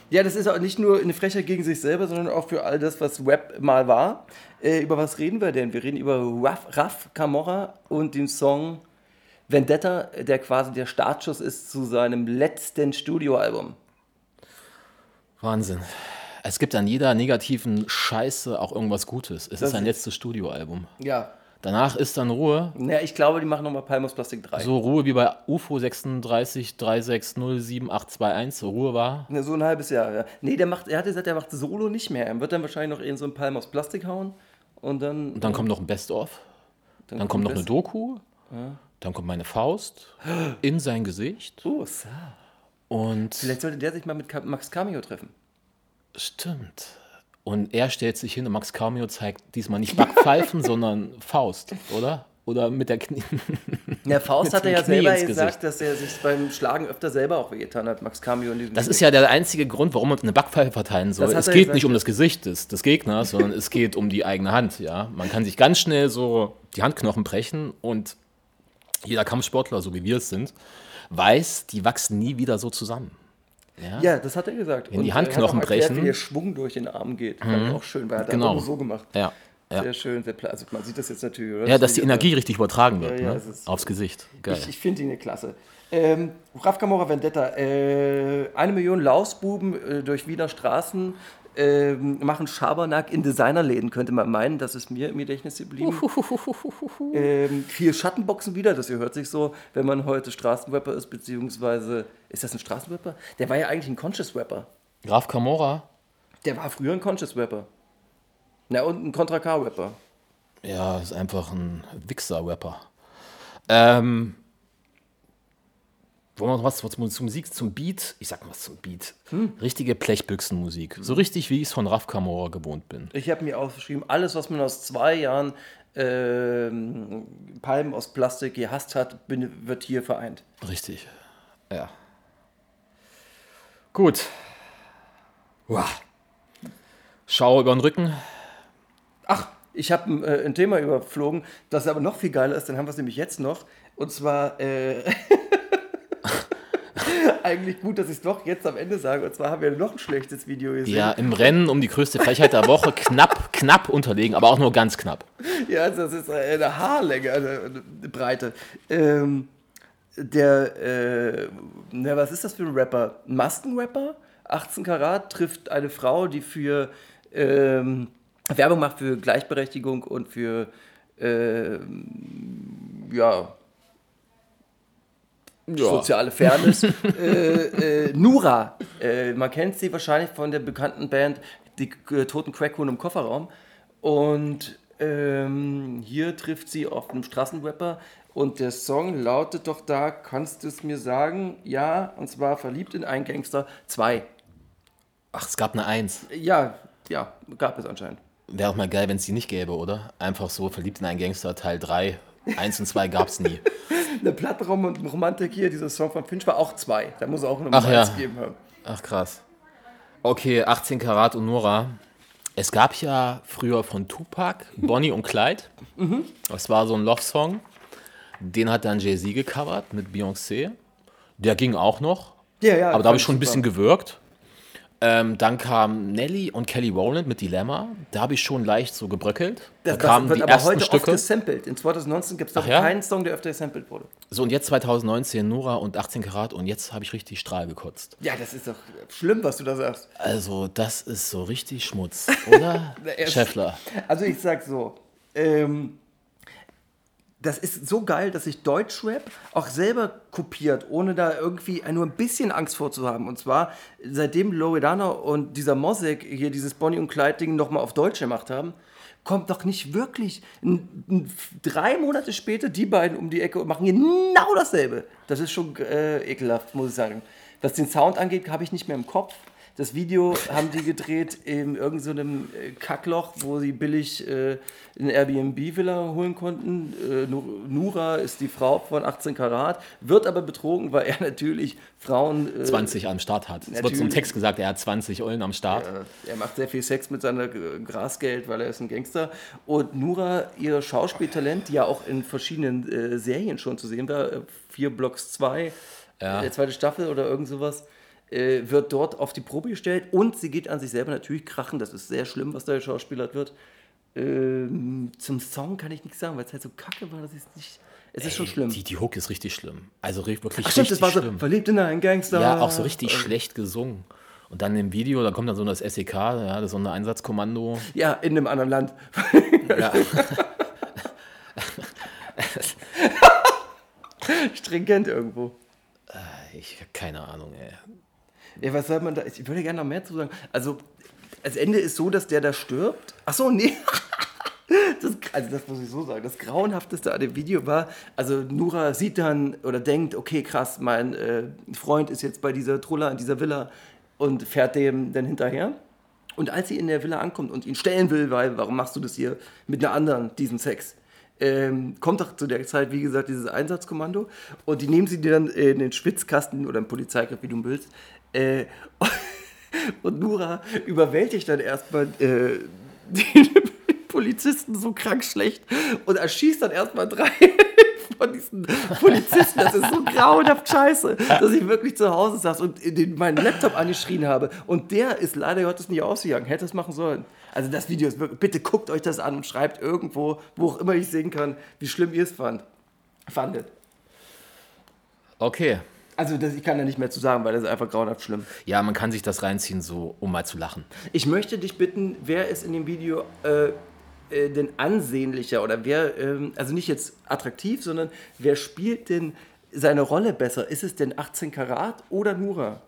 Ja, das ist auch nicht nur eine Frechheit gegen sich selber, sondern auch für all das, was Web mal war. Äh, über was reden wir denn? Wir reden über Raf, Raf Camorra und den Song Vendetta, der quasi der Startschuss ist zu seinem letzten Studioalbum. Wahnsinn. Es gibt an jeder negativen Scheiße auch irgendwas Gutes. Es Das ist sein letztes Studioalbum. Ja. Danach ist dann Ruhe. Ja, ich glaube, die machen nochmal Palmos Plastik 3. So Ruhe wie bei UFO 36 3607821. So Ruhe war. Ja, so ein halbes Jahr, ja. Nee, der macht, er hat gesagt, er macht Solo nicht mehr. Er wird dann wahrscheinlich noch in so einen Palm aus Plastik hauen. Und dann. Und dann kommt noch ein Best-of. Dann kommt noch eine Doku. Dann kommt meine Faust in sein Gesicht. Oh, so. Und Vielleicht sollte der sich mal mit Max Cameo treffen. stimmt. Und er stellt sich hin und Max Cameo zeigt diesmal nicht Backpfeifen, sondern Faust, oder? Oder mit der Knie. Ja, Faust hat er ja selber gesagt, Gesicht. dass er sich beim Schlagen öfter selber auch wehgetan hat, Max Cameo in diesem Das ist ja der einzige Grund, warum man eine Backpfeife verteilen soll. Es geht gesagt, nicht um das Gesicht des, des Gegners, sondern es geht um die eigene Hand. Ja? Man kann sich ganz schnell so die Handknochen brechen und jeder Kampfsportler, so wie wir es sind, weiß, die wachsen nie wieder so zusammen. Ja? Ja, das hat er gesagt. Wenn die er hat Handknochen erklärt, brechen. Wie der Schwung durch den Arm geht. Fand ich auch schön, weil er hat Genau. genau. so gemacht. Ja. Ja. Sehr schön, sehr Also man sieht das jetzt natürlich, oder? ja, dass die Energie richtig übertragen wird Ja, ja, ne? aufs Gesicht. Geil. Ich, ich finde ihn eine Klasse. Ähm, Raf Camorra Vendetta. Äh, eine Million Lausbuben äh, durch Wiener Straßen ähm, machen Schabernack in Designerläden, könnte man meinen. Das ist mir im Gedächtnis geblieben. ähm, viel Schattenboxen wieder. Das hört sich so, wenn man heute Straßenrapper ist, beziehungsweise. Ist das ein Straßenrapper? Der war ja eigentlich ein Conscious Rapper. Graf Camorra, Der war früher ein Conscious Rapper. Na, und ein Contra K-Rapper. ja, ist einfach ein Wichser-Rapper. Ähm, wollen wir noch was zur Musik, zum Beat? Ich sag mal was zum Beat. Hm. Richtige Blechbüchsenmusik. So richtig, wie ich es von Raf Camorra gewohnt bin. Ich habe mir aufgeschrieben, alles, was man aus zwei Jahren ähm, Palmen aus Plastik gehasst hat, bin, wird hier vereint. Richtig. Ja. Gut. Uah. Schau über den Rücken. Ach, ich habe äh, ein Thema überflogen, das aber noch viel geiler ist, dann haben wir es nämlich jetzt noch. Und zwar, äh, eigentlich gut, dass ich es doch jetzt am Ende sage. Und zwar haben wir noch ein schlechtes Video gesehen. Ja, im Rennen um die größte Frechheit der Woche knapp, knapp unterlegen, aber auch nur ganz knapp. Ja, also das ist eine Haarlänge, eine, Breite. Ähm, der, äh, na, was ist das für ein Rapper? Maskenrapper? 18 Karat trifft eine Frau, die für ähm, Werbung macht für Gleichberechtigung und für ähm, ja, soziale Fairness. äh, äh, Nura, äh, man kennt sie wahrscheinlich von der bekannten Band Die äh, Toten Crackhuhn im Kofferraum. Und ähm, hier trifft sie auf einen Straßenrapper. Und der Song lautet doch da, kannst du es mir sagen? Ja, und zwar Verliebt in einen Gangster 2. Ach, es gab eine Eins. Ja, ja, gab es anscheinend. Wäre auch mal geil, wenn es die nicht gäbe, oder? Einfach so verliebt in einen Gangster, Teil 3. Eins und zwei gab es nie. eine Plattenromantik hier, dieser Song von Finch war auch zwei. Da muss er auch Nummer Ach ja. eins gegeben haben. Ach krass. Okay, 18 Karat und Nora. Es gab ja früher von Tupac Bonnie und Clyde. Das war so ein Love-Song. Den hat dann Jay-Z gecovert mit Beyoncé. Der ging auch noch. Ja, ja. Aber da habe ich schon ein bisschen gewirkt. Ähm, dann kam Nelly und Kelly Rowland mit Dilemma. Da habe ich schon leicht so gebröckelt. Das, da kamen das wird die aber ersten heute oft Stücke. gesampelt. In 2019 gibt es doch ja? keinen Song, der öfter gesampelt wurde. So, und jetzt 2019 Nora und 18 Karat und jetzt habe ich richtig Strahl gekotzt. Ja, das ist doch schlimm, was du da sagst. Also, das ist so richtig Schmutz, oder? Er Scheffler. Also ich sag so, ähm, das ist so geil, dass sich Deutschrap auch selber kopiert, ohne da irgendwie nur ein bisschen Angst vorzuhaben. Und zwar, seitdem Loredana und dieser Mosek hier dieses Bonnie und Clyde-Ding nochmal auf Deutsch gemacht haben, kommt doch nicht wirklich n- n- drei Monate später die beiden um die Ecke und machen genau dasselbe. Das ist schon äh, ekelhaft, muss ich sagen. Was den Sound angeht, habe ich nicht mehr im Kopf. Das Video haben die gedreht in irgendeinem so äh, Kackloch, wo sie billig äh, eine Airbnb-Villa holen konnten. Äh, Nu- Nura ist die Frau von 18 Karat, wird aber betrogen, weil er natürlich Frauen. Äh, 20 am Start hat. Es wird Natürlich. Text gesagt, er hat 20 Eulen am Start. er macht sehr viel Sex mit seiner äh, Grasgeld, weil er ist ein Gangster. Und Nura, ihr Schauspieltalent, die ja auch in verschiedenen äh, Serien schon zu sehen war, vier Blocks 2, Ja. äh, zweite Staffel oder irgend sowas, äh, wird dort auf die Probe gestellt und sie geht an sich selber natürlich krachen. Das ist sehr schlimm, was da geschauspielert wird. Ähm, zum Song kann ich nichts sagen, weil es halt so kacke war, dass ich es nicht. Es ist schon schlimm. Die, die Hook ist richtig schlimm. Also wirklich Ach, stimmt, richtig das war so schlimm. verliebt in einen Gangster. Ja, auch so richtig Äh, schlecht gesungen. Und dann im Video, da kommt dann so das SEK, ja, das Sondereinsatzkommando. Ja, in einem anderen Land. Ja. Stringent irgendwo. Ich hab keine Ahnung, ey. Ja, was soll man da? Ich würde gerne noch mehr zu sagen. Also, das Ende ist so, dass der da stirbt. Ach so, nee. Das, also, das muss ich so sagen. Das Grauenhafteste an dem Video war, also Nura sieht dann oder denkt, okay, krass, mein äh, Freund ist jetzt bei dieser Trulla in dieser Villa und fährt dem dann hinterher. Und als sie in der Villa ankommt und ihn stellen will, weil, warum machst du das hier mit einer anderen, diesen Sex? Ähm, kommt doch zu der Zeit, wie gesagt, dieses Einsatzkommando und die nehmen sie dir dann in den Schwitzkasten oder im Polizeigriff, wie du willst. Äh, und Nura überwältigt dann erstmal äh, den Polizisten so krank schlecht und erschießt dann erstmal drei von diesen Polizisten. Das ist so grauenhaft scheiße, dass ich wirklich zu Hause saß und den, meinen Laptop angeschrien habe. Und der ist leider Gottes nicht ausgegangen. Hätte es machen sollen. Also das Video ist wirklich, bitte guckt euch das an und schreibt irgendwo, wo auch immer ich sehen kann, wie schlimm ihr es fand. fandet. Okay. Also das, ich kann da nicht mehr zu sagen, weil das ist einfach grauenhaft schlimm. Ja, man kann sich das reinziehen, so um mal zu lachen. Ich möchte dich bitten, wer ist in dem Video äh, äh, denn ansehnlicher oder wer, ähm, also nicht jetzt attraktiv, sondern wer spielt denn seine Rolle besser? Ist es denn 18 Karat oder Nura?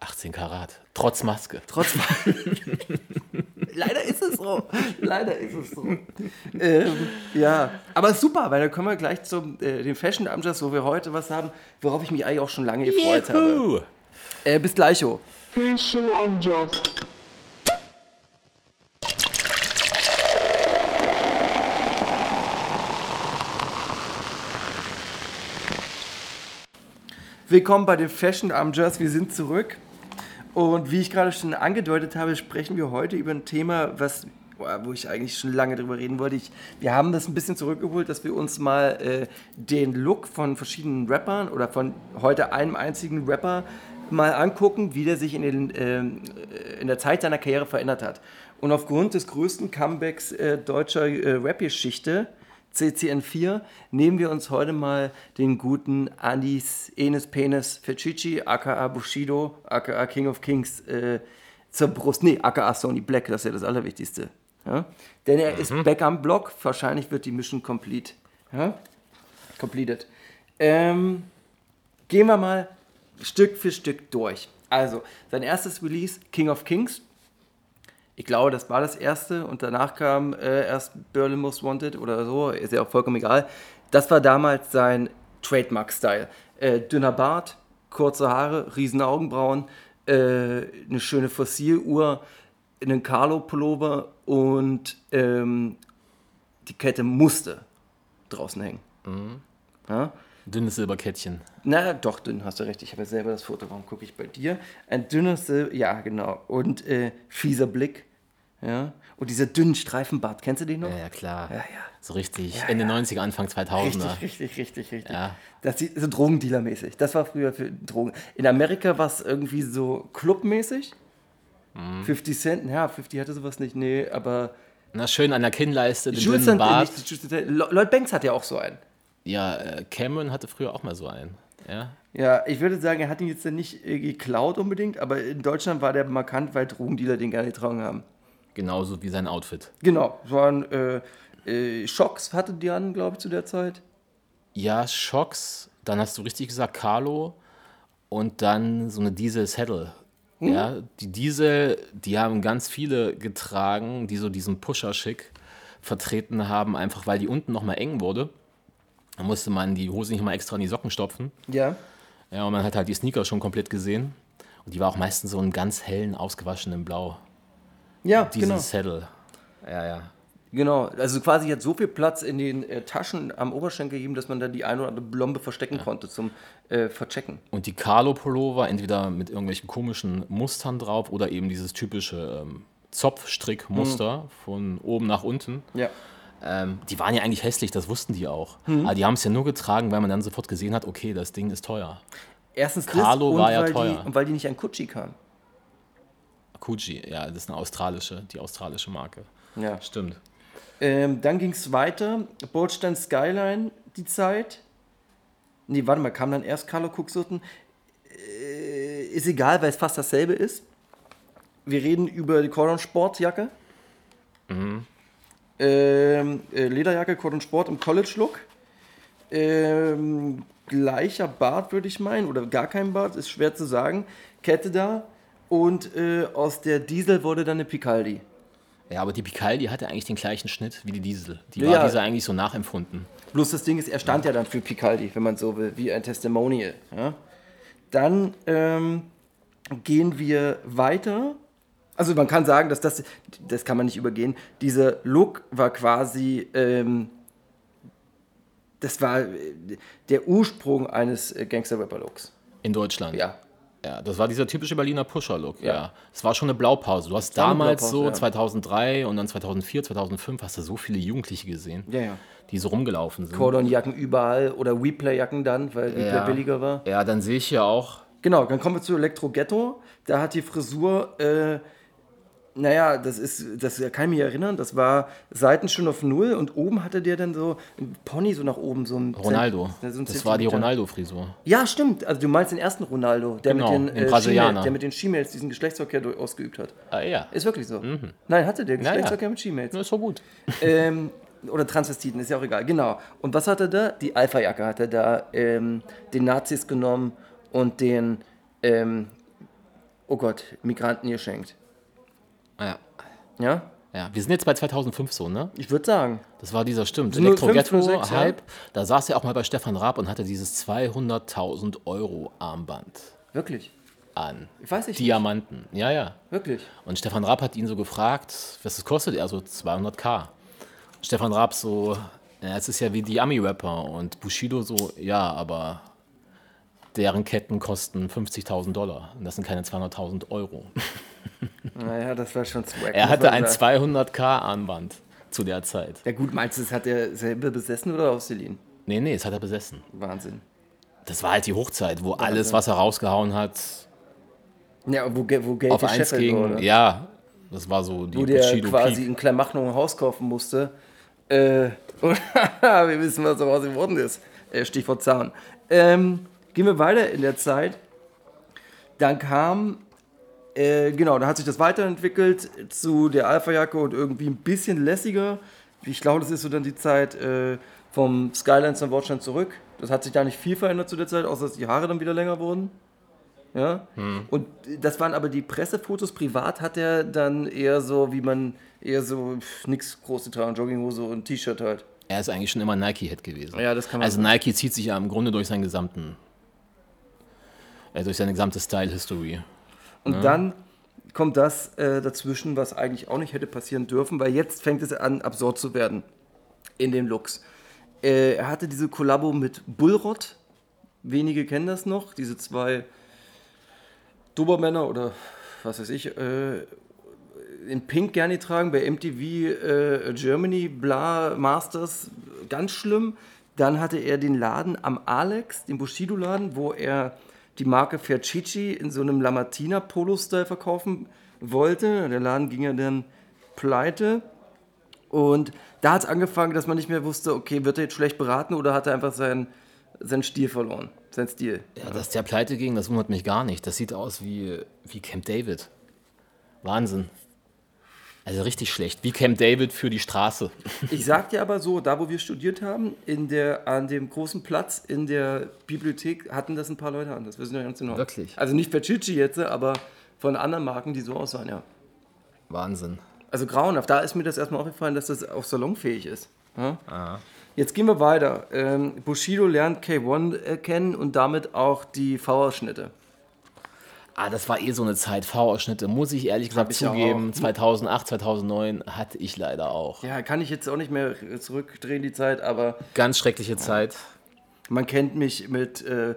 18 Karat. Trotz Maske. Trotzdem. Leider ist es so. Leider ist es so. ähm, ja, aber super, weil dann kommen wir gleich zum äh, den Fashion Amjas, wo wir heute was haben, worauf ich mich eigentlich auch schon lange gefreut habe. Juhu. Äh, bis gleich, oh. Fashion Angels. Willkommen bei den Fashion Amjas. Wir sind zurück. Und wie ich gerade schon angedeutet habe, sprechen wir heute über ein Thema, was, wo ich eigentlich schon lange drüber reden wollte. Ich, wir haben das ein bisschen zurückgeholt, dass wir uns mal äh, den Look von verschiedenen Rappern oder von heute einem einzigen Rapper mal angucken, wie der sich in, den, ähm, äh, in der Zeit seiner Karriere verändert hat. Und aufgrund des größten Comebacks äh, deutscher äh, Rap-Geschichte, CCN4 nehmen wir uns heute mal den guten Anis Enes Penis Fecici, aka Bushido, aka King of Kings, äh, zur Brust. Nee, aka Sony Black, das ist ja das Allerwichtigste. Ja? Denn er ist back am Block, wahrscheinlich wird die Mission complete. Ja? Completed. Ähm, gehen wir mal Stück für Stück durch. Also, sein erstes Release, King of Kings, ich glaube, das war das erste und danach kam äh, erst Berlin Most Wanted oder so, ist ja auch vollkommen egal. Das war damals sein Trademark-Style. Äh, dünner Bart, kurze Haare, riesen Augenbrauen, äh, eine schöne Fossiluhr, einen Carlo-Pullover und ähm, die Kette musste draußen hängen. Ja? Dünnes Silberkettchen. Na, doch, dünn, hast du recht. Ich habe ja selber das Foto. Warum gucke ich bei dir? Ein dünnes Silber, ja, genau. Und äh, fieser Blick. Ja. Und dieser dünnen Streifenbart, kennst du den noch? Ja, ja, klar. Ja, ja. So richtig. Ende 90er, Anfang 2000er. Richtig, richtig, richtig, richtig. Ja. Das ist so Drogendealer-mäßig. Das war früher für Drogen. In Amerika war es irgendwie so clubmäßig. Mhm. 50 Cent, ja, 50 hatte sowas nicht, nee, aber Na, schön an der Kinnleiste, den Jules dünnen Bart. nicht Jules Lloyd Banks hat ja auch so einen. Ja, äh, Cameron hatte früher auch mal so einen. Ja. Ja, ich würde sagen, er hat ihn jetzt nicht äh, geklaut unbedingt, aber in Deutschland war der markant, weil Drogendealer den gerne getragen haben. Genauso wie sein Outfit. Genau, es waren äh, äh, Schocks, hatte die an, glaube ich, zu der Zeit. Ja, Schocks, dann hast du richtig gesagt Carlo und dann so eine Diesel Saddle. Hm? Ja, die Diesel, die haben ganz viele getragen, die so diesen Pusher-Schick vertreten haben, einfach weil die unten nochmal eng wurde. Da musste man die Hose nicht mal extra in die Socken stopfen. Ja. Ja, und man hat halt die Sneaker schon komplett gesehen. Und die war auch meistens so in ganz hellen, ausgewaschenem Blau. Ja, Diese genau. Saddle. Ja, ja. Genau, also quasi hat so viel Platz in den äh, Taschen am Oberschenkel gegeben, dass man da die eine oder andere Blombe verstecken konnte zum äh, Verchecken. Und die Carlo-Pullover entweder mit irgendwelchen komischen Mustern drauf oder eben dieses typische ähm, Zopfstrickmuster von oben nach unten. Ja. Ähm, die waren ja eigentlich hässlich, das wussten die auch. Aber die haben es ja nur getragen, weil man dann sofort gesehen hat, okay, das Ding ist teuer. Erstens Carlo das und war ja teuer. Die, und weil die nicht an Gucci kamen. Gucci, ja, das ist eine australische, die australische Marke. Ja. Stimmt. Ähm, dann ging es weiter. Bordstein Skyline, die Zeit. Nee, warte mal, kam dann erst Carlo Cuxurten. Äh, ist egal, weil es fast dasselbe ist. Wir reden über die Cordon Sportjacke. Ähm, äh, Lederjacke, Cordon Sport im College-Look. Ähm, gleicher Bart, würde ich meinen, oder gar kein Bart, ist schwer zu sagen. Kette da. Und äh, aus der Diesel wurde dann eine Picaldi. Ja, aber die Picaldi hatte eigentlich den gleichen Schnitt wie die Diesel. Die Ja, war ja. dieser eigentlich so nachempfunden. Bloß das Ding ist, er stand ja dann für Picaldi, wenn man so will, wie ein Testimonial. Ja? Dann ähm, gehen wir weiter. Also man kann sagen, dass das, das kann man nicht übergehen, dieser Look war quasi, ähm, das war äh, der Ursprung eines äh, Gangster-Rapper-Looks. In Deutschland. Ja. Ja, das war dieser typische Berliner Pusher-Look. Ja. Ja. Es war schon eine Blaupause. Du hast damals so ja. 2003 und dann 2004, 2005 hast du so viele Jugendliche gesehen, Ja, ja. die so rumgelaufen sind. Cordon-Jacken überall oder WePlay-Jacken dann, weil WePlay ja. billiger war. Ja, dann sehe ich hier auch, Genau, dann kommen wir zu Elektro Ghetto. Da hat die Frisur, äh, naja, das ist, das kann ich mich erinnern, das war Seiten schon auf Null und oben hatte der dann so ein Pony so nach oben, so ein Ronaldo. Zent- so ein Das war die. Ronaldo-Frisur. Ja, stimmt. Also du meinst den ersten Ronaldo, der Genau, mit den den äh, Brasilianer. Der mit den She-Mails diesen Geschlechtsverkehr durch- ausgeübt hat. Ah, ja. Ist wirklich so. Nein, hatte der. Geschlechtsverkehr mit She-Mails. Ist so gut. ähm, oder Transvestiten, ist ja auch egal. Genau. Und was hat er da? Die Alpha-Jacke hat er da ähm, den Nazis genommen und den, ähm, oh Gott, Migranten geschenkt. Ja. Ja? ja. Wir sind jetzt bei 2005 so, ne? Ich würde sagen. Das war dieser, stimmt, Elektro-Ghetto-Hype. Da saß er auch mal bei Stefan Raab und hatte dieses 200.000 Euro Armband Wirklich. an. Ich weiß nicht. Diamanten. Ja, ja. Wirklich. Und Stefan Raab hat ihn so gefragt, was es kostet. Er so 200k. Stefan Raab so, ja, es ist ja wie die Ami-Rapper. Und Bushido so, ja, aber deren Ketten kosten 50.000 Dollar. Und das sind keine 200.000 Euro. Naja, das war schon swag. Er hatte ein sagen. 200k-Armband zu der Zeit. Ja gut, meinst du, das hat er selber besessen oder ausgeliehen? Nee, nee, das hat er besessen. Wahnsinn. Das war halt die Hochzeit, wo alles, was er rausgehauen hat, Ja, wo, wo Geld auf eins ging. wurde. Ja, das war so die wo der Bushido quasi Peak. in Kleinmachnow ein Haus kaufen musste. Äh, wir wissen, was daraus geworden ist. Äh, Stichwort Zaun. Ähm, gehen wir weiter in der Zeit. Dann kam, äh, genau, da hat sich das weiterentwickelt zu der Alpha-Jacke und irgendwie ein bisschen lässiger. Ich glaube, das ist so dann die Zeit äh, vom Skyline zum Wortstand zurück. Das hat sich da nicht viel verändert zu der Zeit, außer dass die Haare dann wieder länger wurden. Ja. Und das waren aber die Pressefotos. Privat hat er dann eher so, wie man eher so nix groß getragen, Jogginghose und T-Shirt halt. Er ist eigentlich schon immer Nike-Head gewesen. Ja, das kann man Also Nike zieht sich ja im Grunde durch seinen gesamten, durch seine gesamte Style-History. Und dann kommt das äh, dazwischen, was eigentlich auch nicht hätte passieren dürfen, weil jetzt fängt es an, absurd zu werden in den Looks. Äh, er hatte diese Kollabo mit Bullrott. Wenige kennen das noch. Diese zwei Dobermänner oder was weiß ich, äh, in Pink gerne tragen, bei MTV äh, Germany, bla, Masters, ganz schlimm. Dann hatte er den Laden am Alex, den Bushido-Laden, wo er die Marke Ferchichi in so einem Lamartina Polo-Style verkaufen wollte. Der Laden ging ja dann pleite. Und da hat es angefangen, dass man nicht mehr wusste, okay, wird er jetzt schlecht beraten oder hat er einfach seinen, seinen Stil verloren, seinen Stil. Ja, dass der pleite ging, das wundert mich gar nicht. Das sieht aus wie, wie Camp David. Wahnsinn. Also richtig schlecht. Wie Camp David für die Straße. Ich sag dir aber so, da wo wir studiert haben, in der, an dem großen Platz in der Bibliothek hatten das ein paar Leute an. Das wissen wir ganz genau. Wirklich? Also nicht Ferchichi jetzt, aber von anderen Marken, die so aussahen, ja. Wahnsinn. Also grauenhaft. Da ist mir das erstmal aufgefallen, dass das auch salonfähig ist. Ja? Jetzt gehen wir weiter. Ähm, Bushido lernt K1 äh, kennen und damit auch die V-Ausschnitte. Ah, das war eh so eine Zeit. V-Ausschnitte, muss ich ehrlich gesagt ich zugeben. auch. 2008, 2009 hatte ich leider auch. Ja, kann ich jetzt auch nicht mehr zurückdrehen, die Zeit, aber Ganz schreckliche Zeit. man kennt mich mit äh,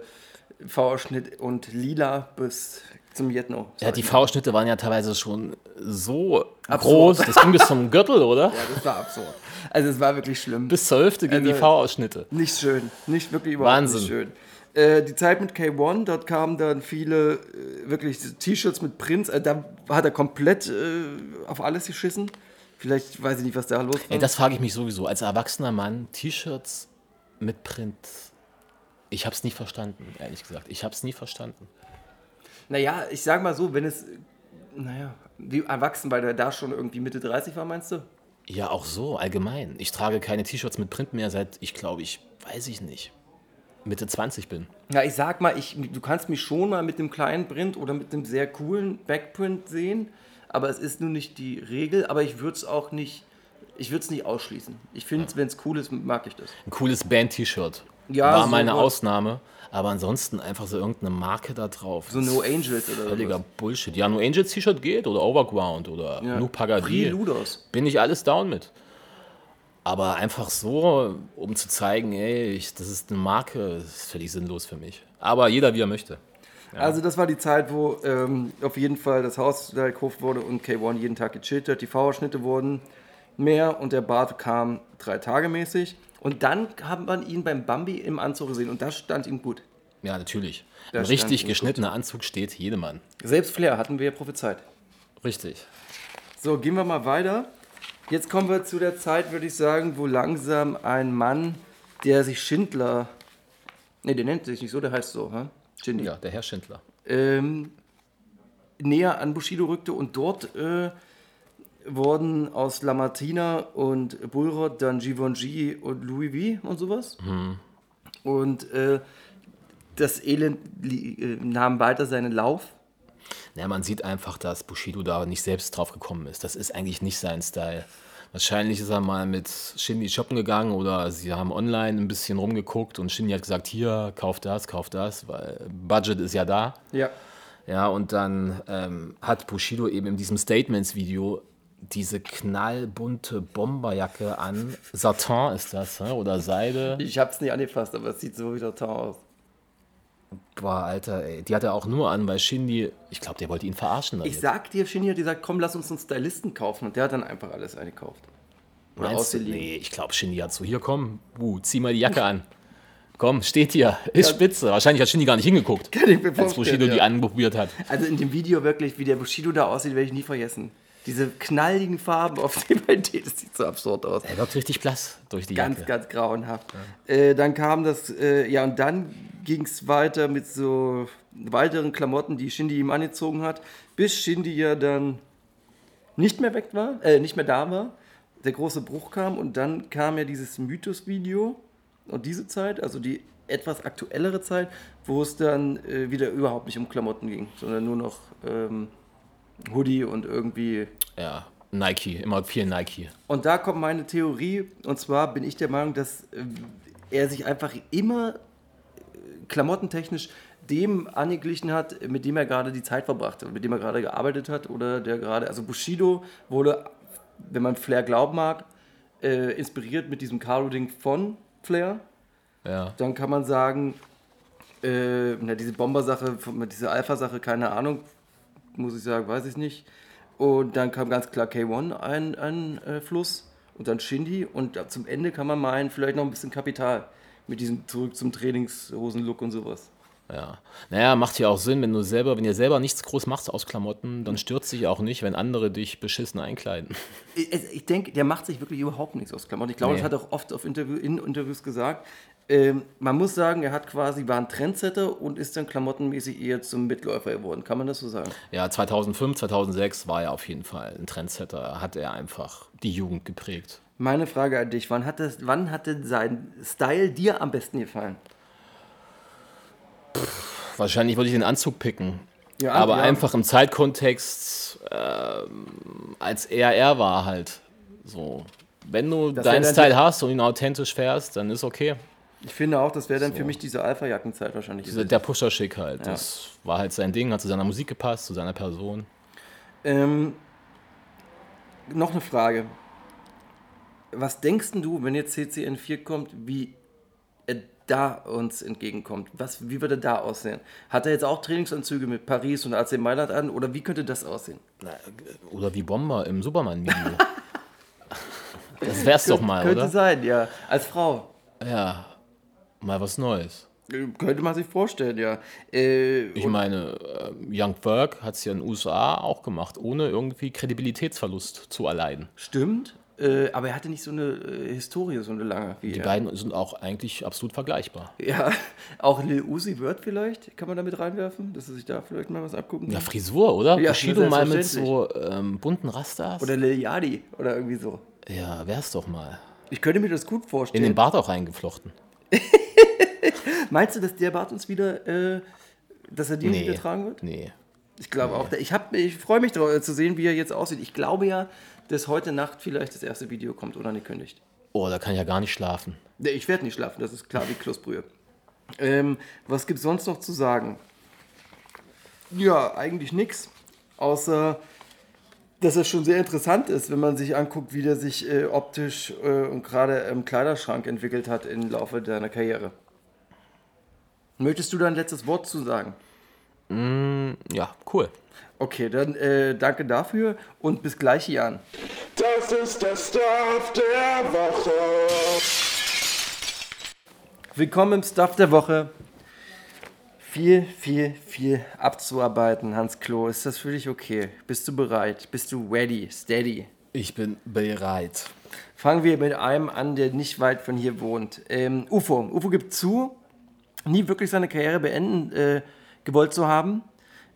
V-Ausschnitt und Lila bis zum Jetno. Ja, die V-Schnitte waren ja teilweise schon so Absurd. groß. Das ging bis zum Gürtel, oder? Ja, das war absurd. Also es war wirklich schlimm. Bis zur Hälfte gingen die Also- V-Ausschnitte. Nicht schön. Nicht wirklich überhaupt Wahnsinn. nicht schön. Äh, die Zeit mit K1, dort kamen dann viele äh, wirklich T-Shirts mit Prinz. Äh, da hat er komplett äh, auf alles geschissen. Vielleicht weiß ich nicht, was da los war. Ey, das frage ich mich sowieso. Als erwachsener Mann, T-Shirts mit Print. Ich habe es nie verstanden, ehrlich gesagt. Ich habe es nie verstanden. naja, ich sag mal so, wenn es, naja, wie erwachsen, weil er da schon irgendwie Mitte 30 war, meinst du? Ja, auch so, allgemein. Ich trage keine T-Shirts mit Print mehr, seit ich glaube, ich weiß ich nicht, Mitte 20 bin. Ja, ich sag mal, ich, du kannst mich schon mal mit dem kleinen Print oder mit dem sehr coolen Backprint sehen, aber es ist nun nicht die Regel, aber ich würde es auch nicht, ich würde es nicht ausschließen. Ich finde, wenn es cool ist, mag ich das. Ein cooles Band-T-Shirt. Ja, War so mal eine was. Ausnahme. Aber ansonsten einfach so irgendeine Marke da drauf. So No Angels oder Völliger sowas. Bullshit. Ja, No Angels T-Shirt geht oder Overground oder Ja. Nu Pagadi. Preluders. Bin ich alles down mit. Aber einfach so, um zu zeigen, ey, ich, das ist eine Marke, das ist völlig sinnlos für mich. Aber jeder wie er möchte. Also das war die Zeit, wo ähm, auf jeden Fall das Haus da gekauft wurde und K1 jeden Tag gechillt hat. Die V-Ausschnitte wurden mehr und der Bart kam drei Tage mäßig. Und dann hat man ihn beim Bambi im Anzug gesehen und das stand ihm gut. Ja, natürlich. Da Ein richtig gut. geschnittener Anzug steht jedem Mann. Selbst Flair hatten wir ja prophezeit. Richtig. So, gehen wir mal weiter. Jetzt kommen wir zu der Zeit, würde ich sagen, wo langsam ein Mann, der sich Schindler, ne, der nennt sich nicht so, der heißt so, hä? Shindy, Ja, der Herr Schindler. ähm, näher an Bushido rückte und dort äh, wurden aus Lamartina und Bullrod dann Givenchy und Louis V und sowas. Und äh, das Elend äh, nahm weiter seinen Lauf. Ja, man sieht einfach, dass Bushido da nicht selbst drauf gekommen ist. Das ist eigentlich nicht sein Style. Wahrscheinlich ist er mal mit Shindy shoppen gegangen oder sie haben online ein bisschen rumgeguckt und Shindy hat gesagt, hier, kauf das, kauf das, weil Budget ist ja da. Ja. Ja, und dann ähm, hat Bushido eben in diesem Statements-Video diese knallbunte Bomberjacke an. Satin ist das, hä? oder Seide. Ich hab's nicht angefasst, aber es sieht so wieder tau aus. Boah, Alter, ey. Die hat er auch nur an, weil Shindy, ich glaube, der wollte ihn verarschen. Damit. Ich sag dir, Shinny hat gesagt, komm, lass uns einen Stylisten kaufen. Und der hat dann einfach alles eingekauft. Oder Meinst du? Nee, ich glaube, Shindy hat so, hier komm, uh, zieh mal die Jacke an. Komm, steht hier, ist spitze. Wahrscheinlich hat Shindy gar nicht hingeguckt, Kann ich als Bushido die ja. anprobiert hat. Also in dem Video wirklich, wie der Bushido da aussieht, werde ich nie vergessen. Diese knalligen Farben auf dem ID, das sieht so absurd aus. Er wirkt richtig blass durch die Ganz, Jacke. ganz grauenhaft. Äh, dann kam das, äh, ja, und dann ging es weiter mit so weiteren Klamotten, die Shindy ihm angezogen hat, bis Shindy ja dann nicht mehr weg war, äh, nicht mehr da war. Der große Bruch kam und dann kam ja dieses Mythos-Video und diese Zeit, also die etwas aktuellere Zeit, wo es dann äh, wieder überhaupt nicht um Klamotten ging, sondern nur noch ähm, Hoodie und irgendwie Ja, Nike, immer viel Nike. und da kommt meine Theorie, und zwar bin ich der Meinung, dass äh, er sich einfach immer klamottentechnisch dem angeglichen hat, mit dem er gerade die Zeit verbracht hat, mit dem er gerade gearbeitet hat oder der gerade, also Bushido wurde, wenn man Flair glauben mag, äh, inspiriert mit diesem Carlo-Ding von Flair. Ja. Dann kann man sagen, äh, na, diese Bomber-Sache, diese Alpha-Sache, keine Ahnung, muss ich sagen, weiß ich nicht. Und dann kam ganz klar K1 ein, ein äh, Fluss und dann Shindy und zum Ende kann man meinen, vielleicht noch ein bisschen Kapital mit diesem zurück zum Trainingshosen-Look und sowas. Ja. Naja, macht ja auch Sinn, wenn du selber, wenn ihr selber nichts groß machst aus Klamotten, dann stürzt sich auch nicht, wenn andere dich beschissen einkleiden. Ich, ich denke, der macht sich wirklich überhaupt nichts aus Klamotten. Ich glaube, Nee. das hat er auch oft auf Interview, in Interviews gesagt. Ähm, man muss sagen, er hat quasi, war ein Trendsetter und ist dann klamottenmäßig eher zum Mitläufer geworden. Kann man das so sagen? Ja, 2005, 2006 war er auf jeden Fall ein Trendsetter, hat er einfach die Jugend geprägt. Meine Frage an dich, wann hat, das, wann hat denn sein Style dir am besten gefallen? Wahrscheinlich würde ich den Anzug picken. Ja, aber ja. einfach im Zeitkontext, ähm, als er er war halt. So. Wenn du Das deinen Style hast und ihn authentisch fährst, dann ist okay. Ich finde auch, das wäre dann für mich diese Alpha-Jackenzeit wahrscheinlich. Gewesen. Der Pusher-Schick halt. Das war halt sein Ding, hat zu seiner Musik gepasst, zu seiner Person. Ähm, noch eine Frage. Was denkst denn du, wenn jetzt CCN4 kommt, wie er da uns entgegenkommt? Was, wie würde er da aussehen? Hat er jetzt auch Trainingsanzüge mit Paris und AC Mailand an oder wie könnte das aussehen? Oder wie Bomber im Superman-Video. das wär's doch mal, könnte oder? sein, ja. Als Frau. Ja, mal was Neues. Äh, Könnte man sich vorstellen, ja. Äh, Ich meine, äh, Young Burke hat es ja in den USA auch gemacht, ohne irgendwie Kredibilitätsverlust zu erleiden. stimmt, äh, aber er hatte nicht so eine äh, Historie, so eine lange wie Die er. beiden sind auch eigentlich absolut vergleichbar. Ja, auch Lil Uzi Vert vielleicht, kann man damit reinwerfen, dass er sich da vielleicht mal was abgucken Ja, kann. Frisur, oder? Ja, Bushido mal mit so ähm, bunten Rastas. Oder Lil Yadi oder irgendwie so. ja, wär's doch mal. Ich könnte mir das gut In vorstellen. den Bart auch reingeflochten. Meinst du, dass der Bart uns wieder, äh, dass er den Nee. wieder tragen wird? Nee. Ich glaube auch. Ich, hab- ich freue mich drauf, äh, zu sehen, wie er jetzt aussieht. Ich glaube ja, dass heute Nacht vielleicht das erste Video kommt oder angekündigt. Oh, da kann ich ja gar nicht schlafen. Nee, Ich werde nicht schlafen, das ist klar wie Kloßbrühe. Ähm, was gibt es sonst noch zu sagen? Ja, eigentlich nichts. Außer, dass es schon sehr interessant ist, wenn man sich anguckt, wie der sich äh, optisch äh, und gerade im Kleiderschrank entwickelt hat im Laufe deiner Karriere. Möchtest du da ein letztes Wort zu sagen? Ja, cool. Okay, dann äh, danke dafür und bis gleich, Jan. Das ist der Stuff der Woche. Willkommen im Stuff der Woche. Viel, viel, viel abzuarbeiten, Hans Klo. Ist das für dich okay? Bist du bereit? Bist du ready, steady? Ich bin bereit. Fangen wir mit einem an, der nicht weit von hier wohnt. Ähm, UFO. UFO gibt zu, nie wirklich seine Karriere beenden äh, gewollt zu haben.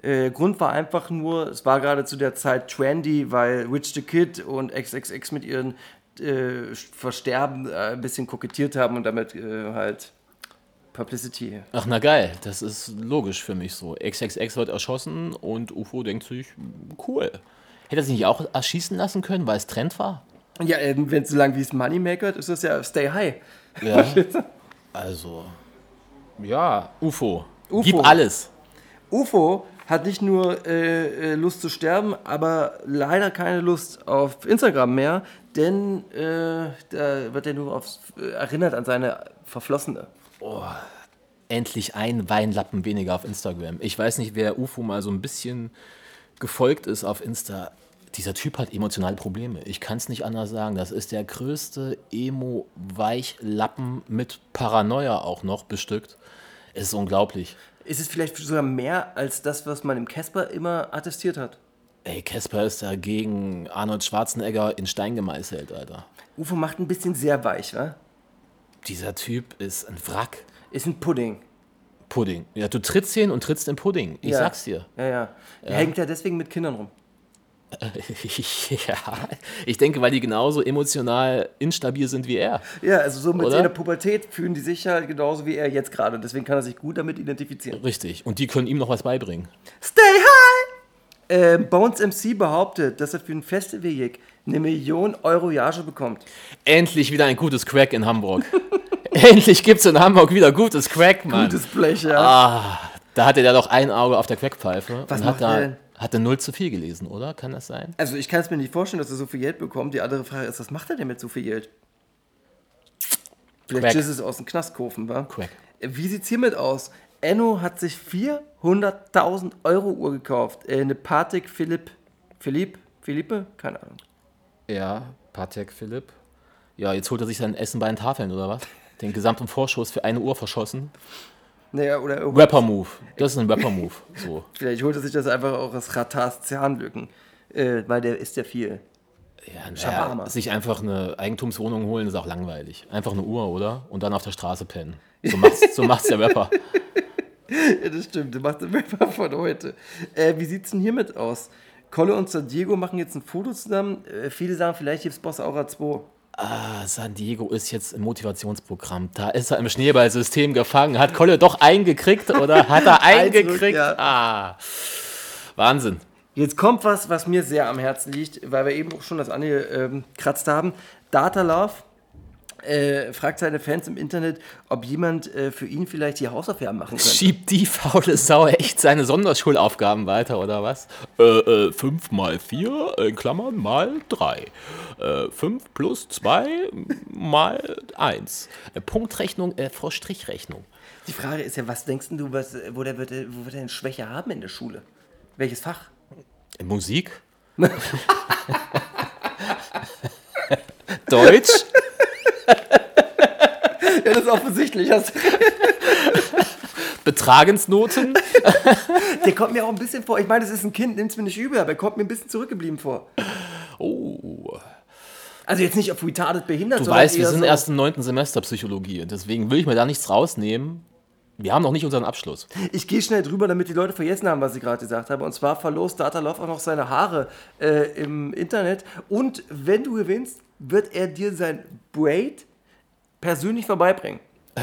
Äh, Grund war einfach nur, es war gerade zu der Zeit trendy, weil Rich the Kid und XXX mit ihren äh, Versterben äh, ein bisschen kokettiert haben und damit äh, halt Publicity. Ach, na geil. Das ist logisch für mich so. XXX wird erschossen und UFO denkt sich, cool. Hätte er sich nicht auch erschießen lassen können, weil es Trend war? Ja, ähm, wenn es so lang wie es Moneymaker ist, ist das ja Stay High. Ja. Also, ja, UFO. UFO. Gib alles. UFO hat nicht nur äh, äh, Lust zu sterben, aber leider keine Lust auf Instagram mehr, denn äh, da wird er nur aufs, äh, erinnert an seine Verflossene. Endlich ein Weinlappen weniger auf Instagram. Ich weiß nicht, wer UFO mal so ein bisschen gefolgt ist auf Insta. Dieser Typ hat emotionale Probleme. Ich kann es nicht anders sagen. Das ist der größte Emo-Weichlappen mit Paranoia auch noch bestückt. Es ist unglaublich. Ist es vielleicht sogar mehr als das, was man im Casper immer attestiert hat? Ey, Casper ist da gegen Arnold Schwarzenegger in Stein gemeißelt, Alter. UFO macht ein bisschen sehr weich, wa? Dieser Typ ist ein Wrack. Ist ein Pudding. Pudding. Ja, du trittst hin und trittst in Pudding. Ich Ja. sag's dir. Ja, ja. Der hängt ja deswegen mit Kindern rum. ja, ich denke, weil die genauso emotional instabil sind wie er. Ja, also so mit seiner Pubertät fühlen die sich halt genauso wie er jetzt gerade. Deswegen kann er sich gut damit identifizieren. Richtig. Und die können ihm noch was beibringen. Stay high! Ähm, Bones MC behauptet, dass er für ein Festival-Gig eine Million Euro Gage bekommt. Endlich wieder ein gutes Crack in Hamburg. Endlich gibt's in Hamburg wieder gutes Crack, Mann. Gutes Blech, ja. Ah, da hatte der doch ein Auge auf der Crackpfeife. Was macht der denn? Hat er null zu viel gelesen, oder? Kann das sein? Also ich kann es mir nicht vorstellen, dass er so viel Geld bekommt. Die andere Frage ist, was macht er denn mit so viel Geld? Vielleicht Quack. Jesus aus dem Knastkofen, war. Quack. Wie sieht's hiermit aus? Enno hat sich 400.000 Euro Uhr gekauft. Äh, eine Patek Philipp. Philipp? Philippe? Keine Ahnung. Ja, Patek Philipp. Ja, jetzt holt er sich sein Essen bei den Tafeln, oder was? Den gesamten Vorschuss für eine Uhr verschossen. Naja, oder Rapper-Move. Das ist ein Rapper-Move. So. vielleicht holt er sich das einfach auch aus Ratars Zahnlücken. Äh, weil der isst ja viel. Ja, naja, sich einfach eine Eigentumswohnung holen ist auch langweilig. Einfach eine Uhr, oder? Und dann auf der Straße pennen. So macht's, so macht's der Rapper. Ja, das stimmt. Du machst den Rapper von heute. Äh, wie sieht's denn hiermit aus? Kolle und San Diego machen jetzt ein Foto zusammen. Äh, viele sagen, vielleicht gibt's Boss Aura 2. Ah, San Diego ist jetzt im Motivationsprogramm. Da ist er im Schneeballsystem gefangen. Hat Kolle doch eingekriegt oder hat er eingekriegt? ja. Ah, Wahnsinn. Jetzt kommt was, was mir sehr am Herzen liegt, weil wir eben auch schon das angekratzt haben. Data Love äh, fragt seine Fans im Internet, ob jemand äh, für ihn vielleicht die Hausaufgaben machen könnte. Schiebt die faule Sau echt seine Sonderschulaufgaben weiter, oder was? Äh, äh, 5 mal 4, in Klammern, mal 3. Äh, 5 plus 2 mal 1. Äh, Punktrechnung äh, vor Strichrechnung. Die Frage ist ja, was denkst denn du, was, wo, der wird, wo wird er denn Schwäche haben in der Schule? Welches Fach? Äh, Musik? Deutsch? Offensichtlich. Betragensnoten? Der kommt mir auch ein bisschen vor. Ich meine, das ist ein Kind, nimm's mir nicht übel, aber er kommt mir ein bisschen zurückgeblieben vor. Oh. Also jetzt nicht auf retarded behindert, Du weißt, wir sind so, erst im neunten Semester Psychologie. Deswegen will ich mir da nichts rausnehmen. Wir haben noch nicht unseren Abschluss. Ich gehe schnell drüber, damit die Leute vergessen haben, was ich gerade gesagt habe. Und zwar verlost Data Love auch noch seine Haare äh, im Internet. Und wenn du gewinnst, wird er dir sein Braid persönlich vorbeibringen.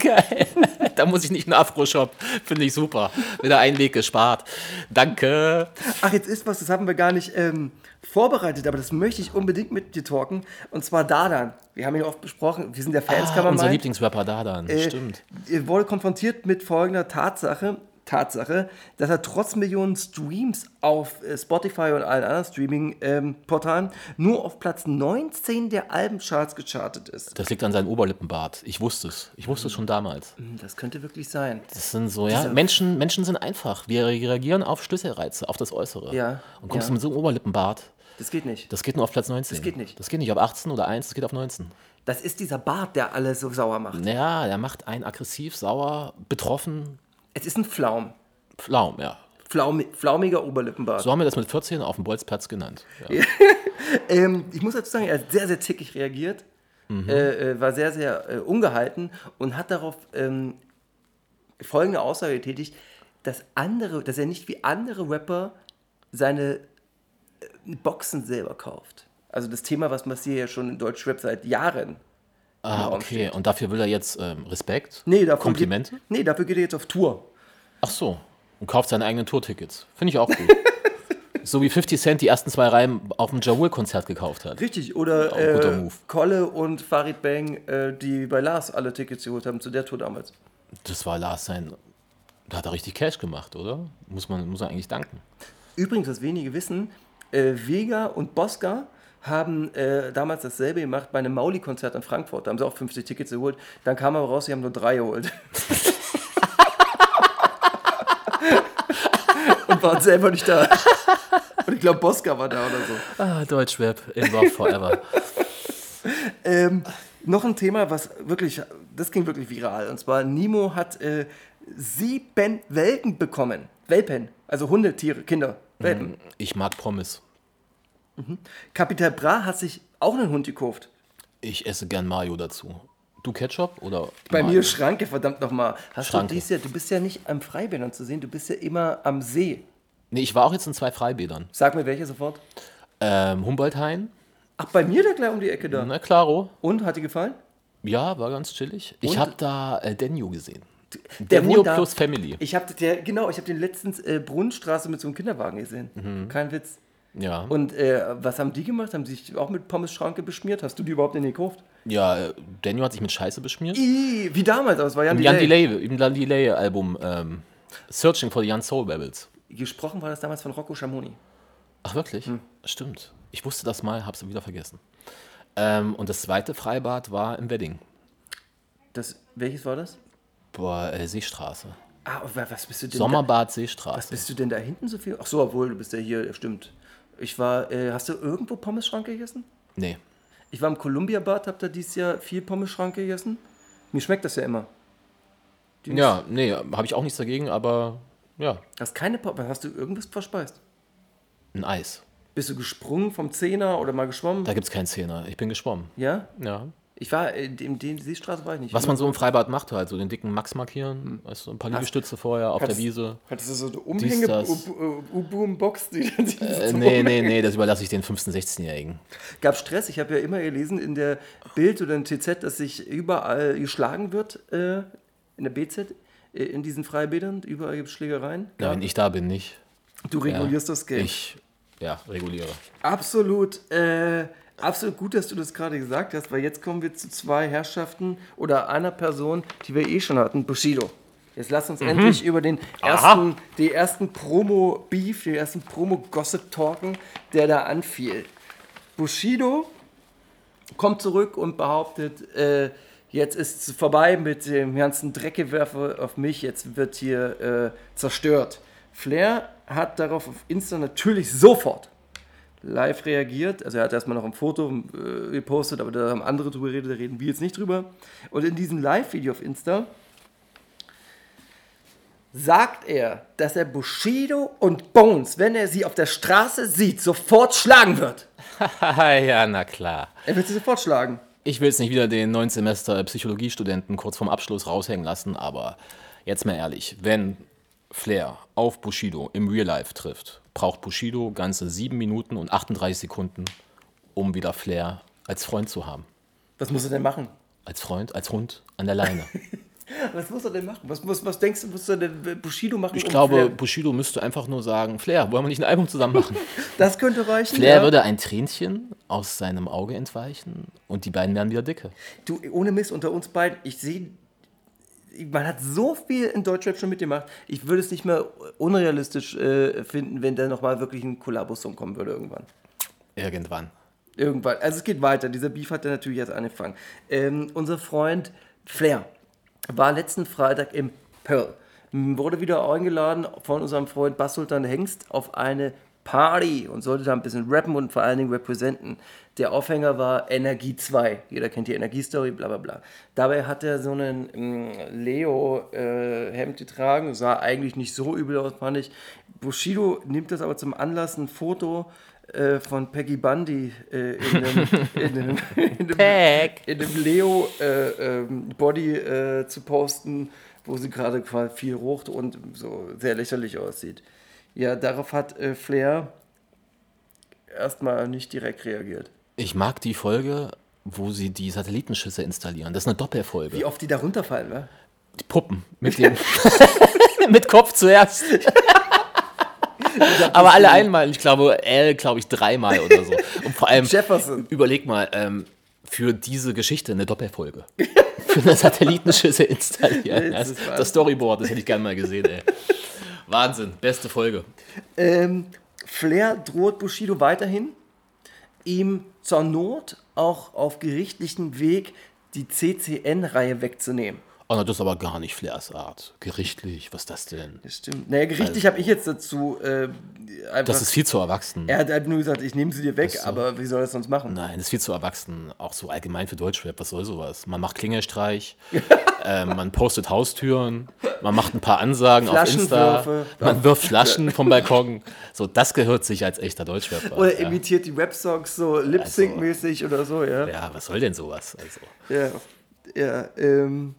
Geil. Da muss ich nicht einen Afro-Shop. Finde ich super. Wieder ein Weg gespart. Danke. Ach, jetzt ist was, das haben wir gar nicht ähm, vorbereitet, aber das möchte ich unbedingt mit dir talken. Und zwar Dadan. Wir haben ihn oft besprochen. Wir sind der Fans, kann Ah, man unser. Lieblingsrapper Dadan. Äh, Stimmt. Er wurde konfrontiert mit folgender Tatsache, Tatsache, dass er trotz Millionen Streams auf äh, Spotify und allen anderen Streaming-Portalen nur auf Platz 19 der Albencharts gechartet ist. Das liegt an seinem Oberlippenbart. Ich wusste es. Ich wusste es schon damals. Hm, Das könnte wirklich sein. Das sind so, ja. Dieser- Menschen, Menschen sind einfach. Wir reagieren auf Schlüsselreize, auf das Äußere. Ja, Und kommst ja. du mit so einem Oberlippenbart, Das geht nicht. das geht nur auf Platz 19. Das geht nicht. Das geht nicht auf 18 oder 1, das geht auf 19. Das ist dieser Bart, der alle so sauer macht. Ja, der macht einen aggressiv, sauer, betroffen, Es ist ein Flaum. Flaum, ja. Flaumi flaumiger Oberlippenbart. So haben wir das mit 14 auf dem Bolzplatz genannt. Ja. Ähm, ich muss dazu sagen, er hat sehr, sehr zickig reagiert, äh, äh, war sehr, sehr äh, ungehalten und hat darauf ähm, folgende Aussage getätigt, dass, andere, dass er nicht wie andere Rapper seine äh, Boxen selber kauft. Also das Thema, was Massier ja schon in Deutschrap seit Jahren. Ah, okay. Und dafür will er jetzt ähm, Respekt? Nee, dafür Komplimente? Geht, nee, dafür geht er jetzt auf Tour. Ach so. Und kauft seine eigenen Tourtickets. Finde ich auch gut. so wie 50 Cent die ersten zwei Reihen auf dem Jawul-Konzert gekauft hat. Richtig, oder äh. Kolle und Farid Bang, äh, die bei Lars alle Tickets geholt haben, zu der Tour damals. Das war Lars sein. Da hat er richtig Cash gemacht, oder? Muss man, muss er eigentlich danken. Übrigens, was wenige wissen, äh, Vega und Bosca haben äh, damals dasselbe gemacht bei einem Mauli-Konzert in Frankfurt. Da haben sie auch 50 Tickets geholt. Dann kam aber raus, sie haben nur drei geholt. und waren selber nicht da. Und ich glaube, Bosca war da oder so. Ah, Deutschrap, in Love Forever. Ähm, noch ein Thema, was wirklich, das ging wirklich viral. Und zwar, Nimo hat äh, sieben Welpen bekommen. Welpen, also Hunde, Tiere, Kinder, Welpen. Ich mag Pommes. Capital Bra hat sich auch einen Hund gekauft. Ich esse gern Mayo dazu. Du Ketchup oder Bei Mayo? mir Schranke, verdammt nochmal. Hast Schranke. du dies Jahr, du bist ja nicht am Freibädern zu sehen, du bist ja immer am See. Nee, ich war auch jetzt in zwei Freibädern. Sag mir welche sofort. Ähm, Humboldt-Hain, Ach, bei mir da gleich um die Ecke da. na klaro. Und, hat dir gefallen? Ja, war ganz chillig. Ich Und? habe da äh, Denio gesehen. Der Denio plus Family. Ich habe der, genau, ich habe den letztens äh, Brunnenstraße mit so einem Kinderwagen gesehen. Mhm. Kein Witz. Ja. Und äh, was haben die gemacht? Haben sie sich auch mit Pommes-Schranke beschmiert? Hast du die überhaupt in den gekauft? ja, Denio hat sich mit Scheiße beschmiert. Ih, wie damals, aber es war Jan Im Jan Delay. Im Jan Delay Album ähm, Searching for the Young Soul Rebels. Gesprochen war das damals von Rocco Schamoni. Ach wirklich? Hm. Stimmt. Ich wusste das mal, hab's wieder vergessen. Ähm, und das zweite Freibad war im Wedding. Das, welches war das? Boah, äh, Seestraße. Ah, wa- was bist du denn? Sommerbad Da, Seestraße. was bist du denn da hinten so viel? Ach so, obwohl du bist ja hier, stimmt. Ich war, äh, hast du irgendwo Pommes-Schrank gegessen? Nee. Ich war im Columbia Bad, hab da dieses Jahr viel Pommes-Schrank gegessen. Mir schmeckt das ja immer. Die Ja, nee, habe ich auch nichts dagegen, aber ja, Hast keine Pommes, hast du irgendwas verspeist? ein Eis. Bist du gesprungen vom Zehner oder mal geschwommen? Da gibt es keinen Zehner. Ich bin geschwommen. Ja? Ja. Ich war, äh, in den Seestraße war ich nicht. Was man so im Freibad macht, halt so den dicken Max markieren, weißt du, ein paar Liegestütze vorher auf der Wiese. Hattest du so eine. Umhänge-U-Boom-Box? Die dann Äh, nee, nee, nee, das überlasse ich den 15-, 16-Jährigen. Gab Stress? Ich habe ja immer gelesen in der Bild oder in TZ, dass sich überall geschlagen wird, äh, in der BZ, äh, in diesen Freibädern. Überall gibt es Schlägereien. Ja, wenn ich da bin, nicht. du regulierst das Game. Ich, ja, reguliere. Absolut, äh, absolut gut, dass du das gerade gesagt hast, weil jetzt kommen wir zu zwei Herrschaften oder einer Person, die wir eh schon hatten, Bushido. Jetzt lass uns endlich über den ersten, die ersten Promo-Beef, den ersten Promo-Gossip talken, der da anfiel. Bushido kommt zurück und behauptet, äh, jetzt ist es vorbei mit dem ganzen Dreckgewerfe auf mich, jetzt wird hier äh, zerstört. Flair hat darauf auf Insta natürlich sofort live reagiert. Also er hat erstmal noch ein Foto äh, gepostet, aber da haben andere drüber geredet, da reden wir jetzt nicht drüber. Und in diesem Live-Video auf Insta sagt er, dass er Bushido und Bones, wenn er sie auf der Straße sieht, sofort schlagen wird. ja, na klar. Er wird sie sofort schlagen. Ich will jetzt nicht wieder den 9 Semester Psychologiestudenten kurz vorm Abschluss raushängen lassen, aber jetzt mal ehrlich, wenn Flair auf Bushido im Real Life trifft, braucht Bushido ganze 7 Minuten und 38 Sekunden, um wieder Flair als Freund zu haben. Was muss er denn machen? Als Freund, als Hund an der Leine. Was muss er denn machen? Was, was, was denkst du, muss er denn Bushido machen? Ich um glaube, Flair- Bushido müsste einfach nur sagen, Flair, wollen wir nicht ein Album zusammen machen? das könnte reichen. Flair ja. würde ein Tränchen aus seinem Auge entweichen und die beiden wären wieder dicke. Du, ohne Mist, unter uns beiden, ich sehe, man hat so viel in Deutschrap schon mitgemacht. Ich würde es nicht mehr unrealistisch äh, finden, wenn da nochmal wirklich ein Kollabo-Song kommen würde irgendwann. Irgendwann. Irgendwann. Also es geht weiter. Dieser Beef hat ja natürlich jetzt angefangen. Ähm, unser Freund Flair war letzten Freitag im Pearl. Wurde wieder eingeladen von unserem Freund Bassultan Hengst auf eine Party und sollte da ein bisschen rappen und vor allen Dingen representen. Der Aufhänger war Energie 2. Jeder kennt die Energiestory, bla bla bla. Dabei hat er so einen Leo-Hemd getragen, sah eigentlich nicht so übel aus, fand ich. Bushido nimmt das aber zum Anlass, ein Foto äh, von Peggy Bundy äh, in einem, in einem, in einem, in einem Leo-Body äh, zu posten, wo sie gerade quasi viel rucht und so sehr lächerlich aussieht. Ja, darauf hat äh, Flair erstmal nicht direkt reagiert. Ich mag die Folge, wo sie die Satellitenschüsse installieren. Das ist eine Doppelfolge. Wie oft die da runterfallen, wa? Die Puppen mit dem mit Kopf zuerst. Aber alle einmal. Ich glaube, L, glaube ich, dreimal oder so. Und vor allem, Jefferson. überleg mal, ähm, für diese Geschichte eine Doppelfolge. für eine Satellitenschüsse installieren. Das das Storyboard, das hätte ich gerne mal gesehen, ey. Wahnsinn, beste Folge. Ähm, Flair droht Bushido weiterhin, ihm zur Not auch auf gerichtlichen Weg die CCN-Reihe wegzunehmen. Oh, na, das ist aber gar nicht Flairs Art. Gerichtlich, was ist das denn? Das stimmt. Naja, gerichtlich habe ich jetzt dazu äh, einfach. Das ist viel zu erwachsen. er hat halt nur gesagt, ich nehme sie dir weg, so. aber wie soll er das sonst machen? Nein, das ist viel zu erwachsen. Auch so allgemein für Deutschrap. Was soll sowas? Man macht Klingelstreich, ähm, man postet Haustüren, man macht ein paar Ansagen auf Insta, man wirft Flaschen vom Balkon. So, das gehört sich als echter Deutschrapper. Oder ja. imitiert die Rap-Songs so Lip-Sync-mäßig oder so, ja. ja, was soll denn sowas? Also, Ja, ja ähm.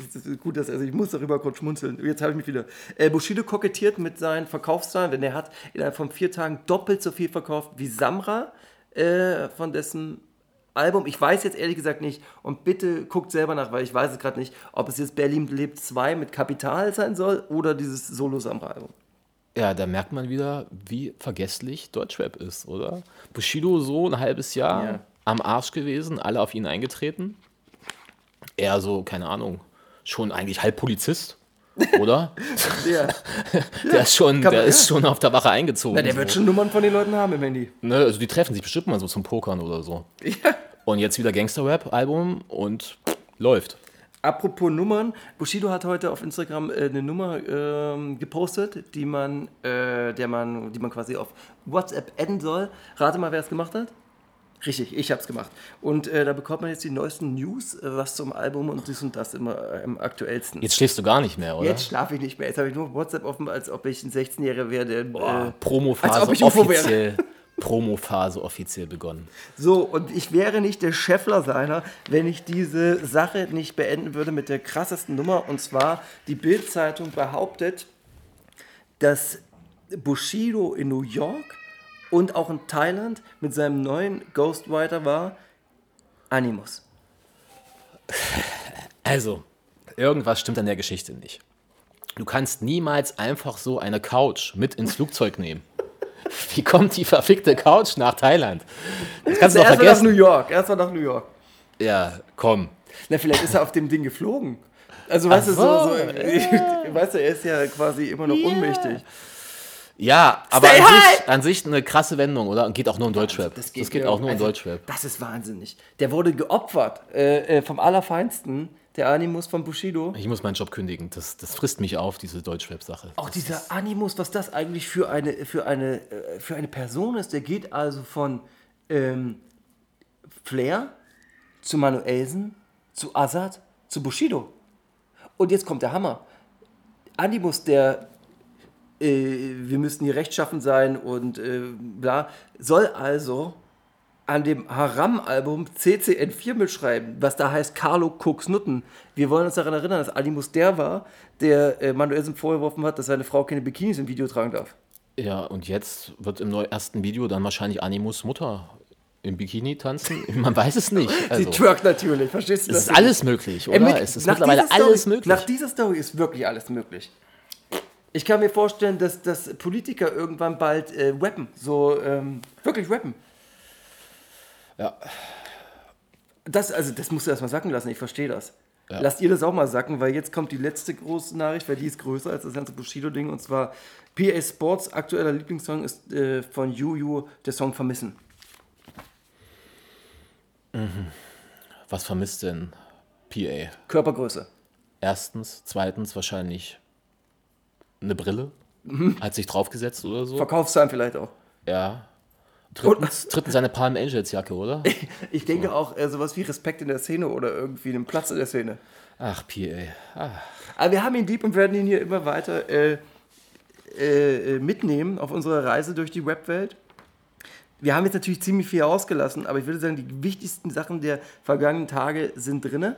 Ist gut, dass also ich muss darüber kurz schmunzeln. Jetzt habe ich mich wieder. Äh, Bushido kokettiert mit seinen Verkaufszahlen, denn er hat innerhalb von vier Tagen doppelt so viel verkauft wie Samra äh, von dessen Album. Ich weiß jetzt ehrlich gesagt nicht und bitte guckt selber nach, weil ich weiß es gerade nicht, ob es jetzt Berlin lebt 2 mit Kapital sein soll oder dieses Solo-Samra-Album. ja, da merkt man wieder, wie vergesslich Deutschrap ist, oder? Bushido so ein halbes Jahr Ja. am Arsch gewesen, alle auf ihn eingetreten. Er so, keine Ahnung, schon eigentlich halb Polizist, oder? Ja. Der ist schon, der man- ist schon auf der Wache eingezogen. Na, der so. wird schon Nummern von den Leuten haben im Handy. Ne, also die treffen sich bestimmt mal so zum Pokern oder so. Ja. Und jetzt wieder Gangster-Rap-Album und läuft. Apropos Nummern, Bushido hat heute auf Instagram äh, eine Nummer ähm, gepostet, die man, äh, der man, die man quasi auf WhatsApp adden soll. Rate mal, wer es gemacht hat? Richtig, ich habe es gemacht. Und äh, da bekommt man jetzt die neuesten News, äh, was zum Album und dies und das immer äh, am aktuellsten. Jetzt schläfst du gar nicht mehr, oder? Jetzt schlafe ich nicht mehr. Jetzt habe ich nur WhatsApp offen, als ob ich ein 16-Jähriger wäre, der. Boah, äh, Promophase offiziell. Promophase offiziell begonnen. So, und ich wäre nicht der Scheffler seiner, wenn ich diese Sache nicht beenden würde mit der krassesten Nummer. Und zwar, die Bild-Zeitung behauptet, dass Bushido in New York und auch in Thailand mit seinem neuen Ghostwriter war, Animus. Also, irgendwas stimmt an der Geschichte nicht. Du kannst niemals einfach so eine Couch mit ins Flugzeug nehmen. Wie kommt die verfickte Couch nach Thailand? Das kannst du doch Erstmal nach vergessen. New York, erstmal nach New York. Ja, komm. Na, vielleicht ist er auf dem Ding geflogen. Also, weißt du, so, so, so weißt du, er ist ja quasi immer noch ohnmächtig. Ja, aber an sich, an sich eine krasse Wendung, oder? Und geht auch nur in Deutschrap. Das geht, mir- auch nur in also, Deutschrap. Das ist wahnsinnig. Der wurde geopfert äh, äh, vom Allerfeinsten, der Animus von Bushido. Ich muss meinen Job kündigen. Das, das frisst mich auf, diese Deutschrap-Sache. Auch dieser Animus, was das eigentlich für eine, für eine, äh, für eine Person ist, der geht also von ähm, Flair zu Manuelsen, zu Azad, zu Bushido. Und jetzt kommt der Hammer. Animus, der äh, wir müssten hier rechtschaffen sein und äh, bla, soll also an dem Haram-Album CCN4 mitschreiben, was da heißt Carlo Cooks Nutten. Wir wollen uns daran erinnern, dass Animus der war, der äh, Manuelsen vorgeworfen hat, dass seine Frau keine Bikinis im Video tragen darf. Ja, und jetzt wird im neu ersten Video dann wahrscheinlich Animus Mutter im Bikini tanzen. Man weiß es nicht. Sie Also, twerkt natürlich, verstehst du es das? ist alles möglich, Ey, oder? mit- es ist mittlerweile Story- alles möglich. Nach dieser Story ist wirklich alles möglich. Ich kann mir vorstellen, dass, dass Politiker irgendwann bald äh, rappen. So, ähm, wirklich rappen. Ja. Das, also, das musst du erstmal sacken lassen, ich verstehe das. Lasst ihr das auch mal sacken, weil jetzt kommt die letzte große Nachricht, weil die ist größer als das ganze Bushido-Ding. Und zwar PA Sports aktueller Lieblingssong ist äh, von Juju der Song Vermissen. Was vermisst denn PA? Körpergröße. Erstens, zweitens wahrscheinlich eine Brille. Hat sich draufgesetzt oder so. Verkaufszahlen vielleicht auch. Ja. Drittens, drittens seine Palm Angels Jacke, oder? Ich denke auch äh, sowas wie Respekt in der Szene oder irgendwie einen Platz in der Szene. Ach, PA. Ah. Aber wir haben ihn lieb und werden ihn hier immer weiter äh, äh, äh, mitnehmen auf unserer Reise durch die Webwelt. Wir haben jetzt natürlich ziemlich viel ausgelassen, aber ich würde sagen, die wichtigsten Sachen der vergangenen Tage sind drinne.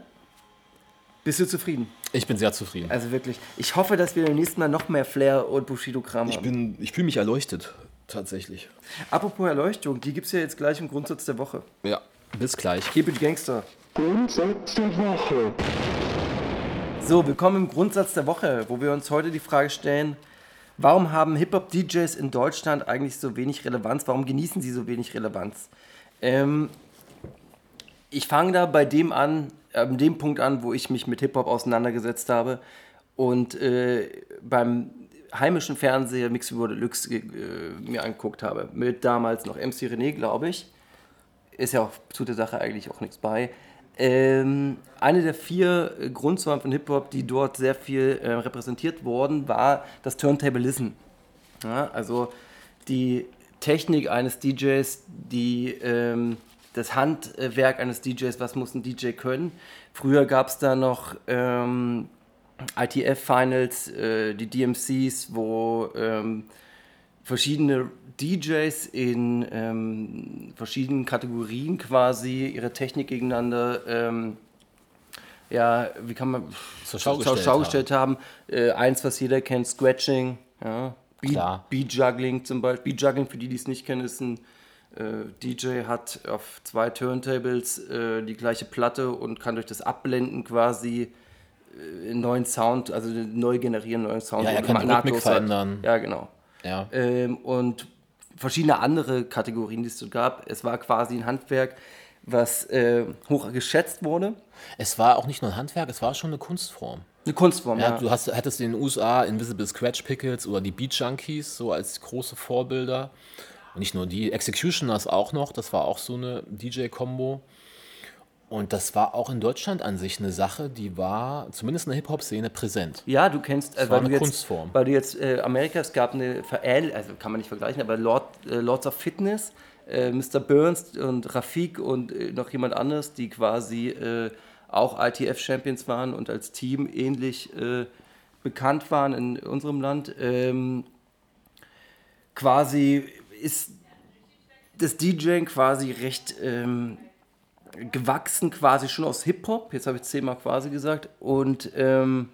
Bist du zufrieden? Ich bin sehr zufrieden. Also wirklich. Ich hoffe, dass wir beim nächsten Mal noch mehr Flair und Bushido-Kram haben. bin, ich fühle mich erleuchtet. Tatsächlich. Apropos Erleuchtung, die gibt es ja jetzt gleich im Grundsatz der Woche. Ja. Bis gleich. Keep it Gangster. Grundsatz der Woche. So, willkommen im Grundsatz der Woche, wo wir uns heute die Frage stellen, warum haben Hip-Hop-DJs in Deutschland eigentlich so wenig Relevanz? Warum genießen sie so wenig Relevanz? Ähm, ich fange da bei dem an, an dem Punkt an, wo ich mich mit Hip-Hop auseinandergesetzt habe und äh, beim heimischen Fernseher Mix über Deluxe äh, mir angeguckt habe. Mit damals noch MC René, glaube ich. Ist ja auch zu der Sache eigentlich auch nichts bei. Ähm, eine der vier Grundsäulen von Hip-Hop, die dort sehr viel äh, repräsentiert wurden, war das Turntablism. Ja, also die Technik eines DJs, die, ähm, das Handwerk eines DJs, was muss ein DJ können. Früher gab es da noch ähm, ITF-Finals, äh, die DMCs, wo ähm, verschiedene DJs in ähm, verschiedenen Kategorien quasi ihre Technik gegeneinander, ähm, ja, wie kann man Zur Schau zur gestellt Schau gestellt haben. Äh, eins, was jeder kennt, Scratching, ja. Beat. Beat Juggling zum Beispiel. Beat Juggling, für die, die es nicht kennen, ist ein DJ, hat auf zwei Turntables äh, die gleiche Platte und kann durch das Abblenden quasi äh, einen neuen Sound, also neu generieren, neuen Sound. Ja, er kann die Rhythmik verändern. Ja, genau. Ja. Ähm, und verschiedene andere Kategorien, die es so gab. Es war quasi ein Handwerk, was äh, hoch geschätzt wurde. Es war auch nicht nur ein Handwerk, es war schon eine Kunstform. Eine Kunstform, Ja, ja. du hast, hattest in den USA Invisible Scratch Pickets oder die Beat Junkies so als große Vorbilder. Und nicht nur die, Executioners auch noch, das war auch so eine DJ-Kombo. Und das war auch in Deutschland an sich eine Sache, die war zumindest in der Hip-Hop-Szene präsent. Ja, du kennst, äh, war weil, du jetzt, Kunstform. weil du jetzt äh, Amerika, es gab eine Verähl, also kann man nicht vergleichen, aber Lord, äh, Lords of Fitness, äh, Mr. Burns und Rafik und äh, noch jemand anderes, die quasi äh, auch ITF-Champions waren und als Team ähnlich äh, bekannt waren in unserem Land. Ähm, quasi ist das DJing quasi recht ähm, gewachsen, quasi schon aus Hip-Hop, jetzt habe ich zehnmal quasi gesagt, und ähm,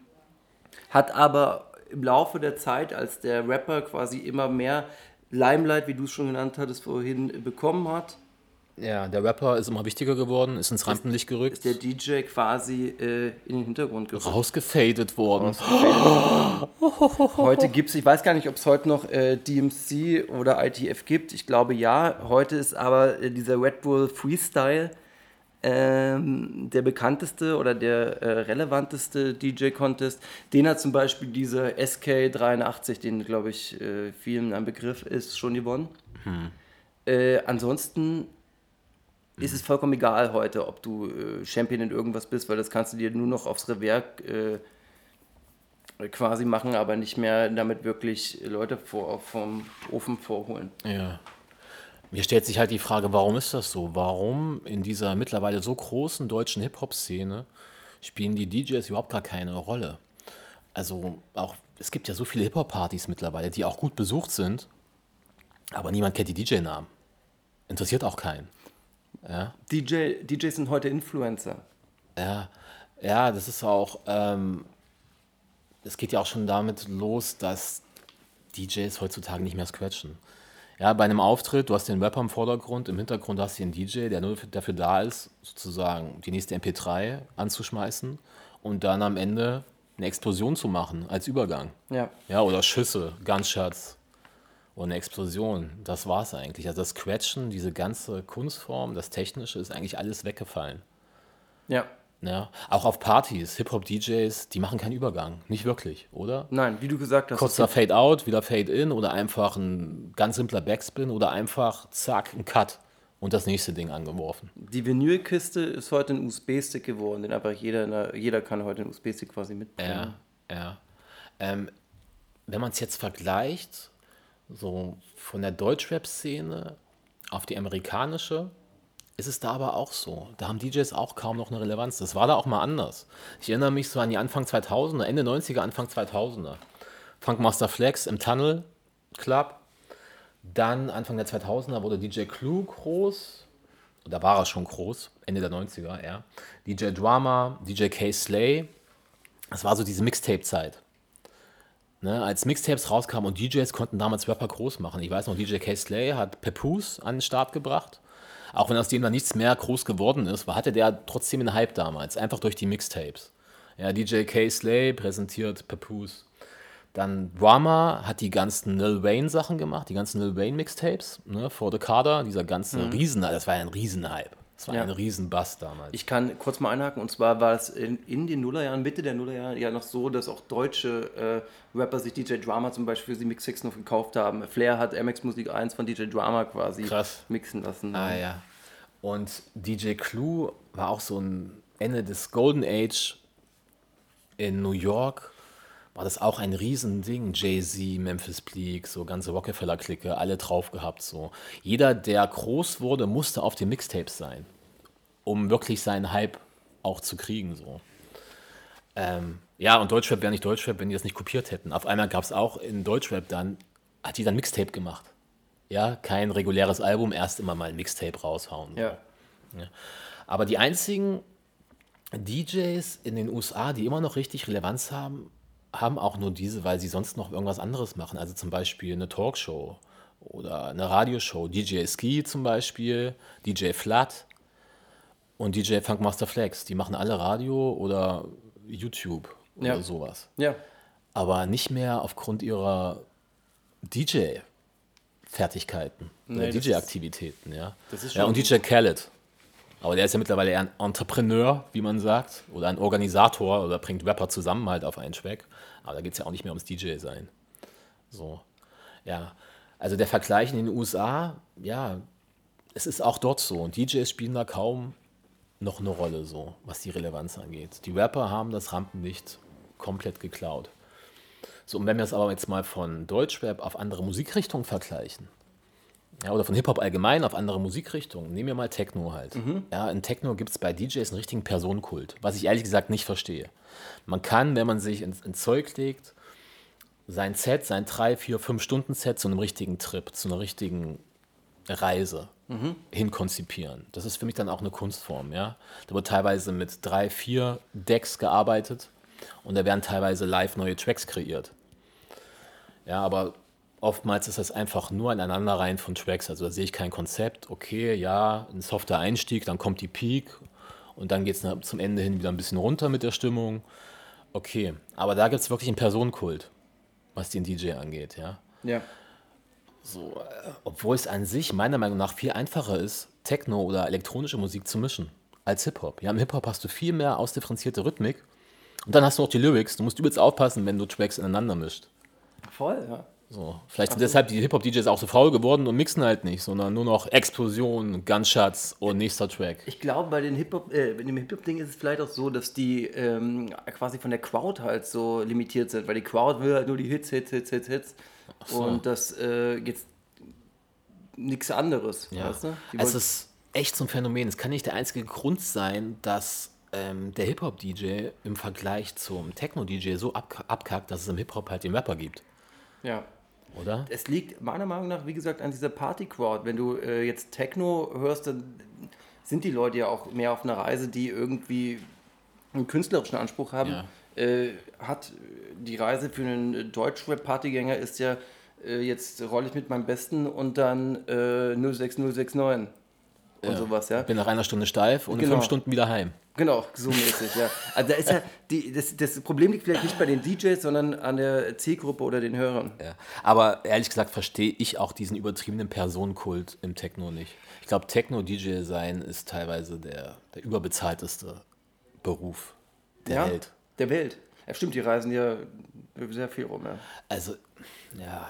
hat aber im Laufe der Zeit, als der Rapper quasi immer mehr Limelight, wie du es schon genannt hattest, vorhin bekommen hat, Ja, der Rapper ist immer wichtiger geworden, ist ins Rampenlicht gerückt, ist der DJ quasi äh, in den Hintergrund gerückt. rausgefadet worden. Heute gibt es, ich weiß gar nicht, ob es heute noch äh, DMC oder ITF gibt. Ich glaube ja. Heute ist aber äh, dieser Red Bull Freestyle ähm, der bekannteste oder der äh, relevanteste DJ-Contest. Den hat zum Beispiel dieser SK83, den glaube ich äh, vielen ein Begriff ist, schon gewonnen. Äh, ansonsten ist es vollkommen egal heute, ob du äh, Champion in irgendwas bist, weil das kannst du dir nur noch aufs Revers äh, quasi machen, aber nicht mehr damit wirklich Leute vor, vom Ofen vorholen. Ja. Mir stellt sich halt die Frage, warum ist das so? Warum in dieser mittlerweile so großen deutschen Hip-Hop-Szene spielen die DJs überhaupt gar keine Rolle? Also auch, es gibt ja so viele Hip-Hop-Partys mittlerweile, die auch gut besucht sind, aber niemand kennt die DJ-Namen. Interessiert auch keinen. Ja. DJ, DJs sind heute Influencer. Ja, ja, das ist auch, ähm, es geht ja auch schon damit los, dass DJs heutzutage nicht mehr scratchen. Ja, bei einem Auftritt, du hast den Rapper im Vordergrund, im Hintergrund hast du den DJ, der nur für- dafür da ist, sozusagen die nächste MP3 anzuschmeißen und dann am Ende eine Explosion zu machen als Übergang. Ja. Ja, oder Schüsse, Gunshots oder eine Explosion. Das war's eigentlich. Also das Scratchen, diese ganze Kunstform, das Technische ist eigentlich alles weggefallen. Ja. Ja, auch auf Partys, Hip-Hop-DJs, die machen keinen Übergang. Nicht wirklich, oder? Nein, wie du gesagt hast. Kurzer Fade-Out, wieder Fade-In oder einfach ein ganz simpler Backspin oder einfach zack, ein Cut und das nächste Ding angeworfen. die Vinylkiste ist heute ein USB-Stick geworden, den aber jeder, jeder kann heute einen USB-Stick quasi mitbringen. Ja, ja. Ähm, wenn man es jetzt vergleicht, so von der Deutschrap-Szene auf die amerikanische, ist es da aber auch so. Da haben DJs auch kaum noch eine Relevanz. Das war da auch mal anders. Ich erinnere mich so an die Anfang 2000er, Ende 90er, Anfang 2000er. Funkmaster Flex im Tunnel Club. Dann Anfang der 2000er wurde DJ Clue groß. Da war er schon groß, Ende der 90er, ja. DJ Drama, DJ K. Slay. Das war so diese Mixtape-Zeit. Ne, als Mixtapes rauskamen und DJs konnten damals Rapper groß machen. Ich weiß noch, DJ K. Slay hat Papoose an den Start gebracht. Auch wenn aus dem dann nichts mehr groß geworden ist, war- hatte der trotzdem einen Hype damals, einfach durch die Mixtapes. Ja, DJ K. Slay präsentiert Papoose. Dann Drama hat die ganzen Lil Wayne Sachen gemacht, die ganzen Lil Wayne Mixtapes, ne, For the Carter, dieser ganze Riesen, das war ja ein Riesenhype. Das war Ja. ein Riesenbass damals. Ich kann kurz mal einhaken, und zwar war es in, in den Nullerjahren, Mitte der Nullerjahre ja noch so, dass auch deutsche äh, Rapper sich DJ Drama zum Beispiel für die Mixsticks noch gekauft haben. Flair hat MX Musik 1 von DJ Drama quasi Krass. mixen lassen. Ah ja. Und DJ Clue war auch so ein Ende des Golden Age in New York. War das auch ein Riesending. Jay-Z, Memphis Bleak, so ganze Rockefeller-Clique, alle drauf gehabt. So. Jeder, der groß wurde, musste auf den Mixtapes sein, um wirklich seinen Hype auch zu kriegen. So. Ähm, ja, und Deutschrap wäre nicht Deutschrap, wenn die das nicht kopiert hätten. Auf einmal gab es auch in Deutschrap dann, hat die dann Mixtape gemacht. Ja, kein reguläres Album, erst immer mal ein Mixtape raushauen. Ja. Aber die einzigen DJs in den USA, die immer noch richtig Relevanz haben, haben auch nur diese, weil sie sonst noch irgendwas anderes machen. Also zum Beispiel eine Talkshow oder eine Radioshow. DJ Ski zum Beispiel, DJ Flat und DJ Funkmaster Flex. Die machen alle Radio oder YouTube Ja. oder sowas. Ja. Aber nicht mehr aufgrund ihrer DJ-Fertigkeiten oder Nee, DJ-Aktivitäten. Ja. ja, und DJ Khaled. Aber der ist ja mittlerweile eher ein Entrepreneur, wie man sagt, oder ein Organisator oder bringt Rapper zusammen halt auf einen Schweck. Aber da geht es ja auch nicht mehr ums DJ-Sein. So. Ja. Also der Vergleich in den USA, ja, es ist auch dort so. Und DJs spielen da kaum noch eine Rolle, so, was die Relevanz angeht. Die Rapper haben das Rampenlicht komplett geklaut. So, und wenn wir es aber jetzt mal von Deutschrap auf andere Musikrichtungen vergleichen, ja, oder von Hip-Hop allgemein auf andere Musikrichtungen, nehmen wir mal Techno halt. Ja, in Techno gibt es bei DJs einen richtigen Personenkult, was ich ehrlich gesagt nicht verstehe. Man kann, wenn man sich ins, ins Zeug legt, sein Set, sein 3, 4, 5 Stunden Set zu einem richtigen Trip, zu einer richtigen Reise hinkonzipieren. Das ist für mich dann auch eine Kunstform, ja. Da wird teilweise mit drei, vier Decks gearbeitet und da werden teilweise live neue Tracks kreiert. Ja, aber oftmals ist das einfach nur ein Aneinanderreihen von Tracks. Also da sehe ich kein Konzept. Okay, ja, ein softer Einstieg, dann kommt die Peak und dann geht es zum Ende hin wieder ein bisschen runter mit der Stimmung. Okay, aber da gibt es wirklich einen Personenkult, was den DJ angeht, ja. Ja. So, äh, obwohl es an sich meiner Meinung nach viel einfacher ist, Techno oder elektronische Musik zu mischen als Hip-Hop. Ja, im Hip-Hop hast du viel mehr ausdifferenzierte Rhythmik und dann hast du auch die Lyrics. Du musst übelst aufpassen, wenn du Tracks ineinander mischt. Voll, ja. So, vielleicht sind deshalb die Hip-Hop-DJs auch so faul geworden und mixen halt nicht, sondern nur noch Explosion, Gunshots und nächster Track. Ich glaube, bei den Hip-Hop, äh, dem Hip-Hop-Ding ist es vielleicht auch so, dass die ähm, quasi von der Crowd halt so limitiert sind, weil die Crowd will halt nur die Hits, Hits, Hits, Hits, Hits. so. Und das äh, jetzt nichts anderes. Ja. Weißt du? Es ist echt so ein Phänomen. Es kann nicht der einzige Grund sein, dass ähm, der Hip-Hop-DJ im Vergleich zum Techno-DJ so ab abkackt, dass es im Hip-Hop halt den Rapper gibt, ja. Oder? Es liegt meiner Meinung nach, wie gesagt, an dieser Party-Crowd. Wenn du äh, jetzt Techno hörst, dann sind die Leute ja auch mehr auf einer Reise, die irgendwie einen künstlerischen Anspruch haben. Ja. Äh, hat die Reise für einen Deutschrap-Partygänger ist ja, äh, jetzt rolle ich mit meinem Besten und dann äh, 06069 und sowas, ja. Bin nach einer Stunde steif und in Genau. fünf Stunden wieder heim. Genau, so mäßig, ja. Also da ist ja, die, das, das Problem liegt vielleicht nicht bei den DJs, sondern an der Zielgruppe oder den Hörern. Ja. Aber ehrlich gesagt verstehe ich auch diesen übertriebenen Personenkult im Techno nicht. Ich glaube, Techno-DJ sein ist teilweise der, der überbezahlteste Beruf der ja, Welt. Der Welt. Ja, stimmt, die reisen ja sehr viel rum, ja. Also, ja,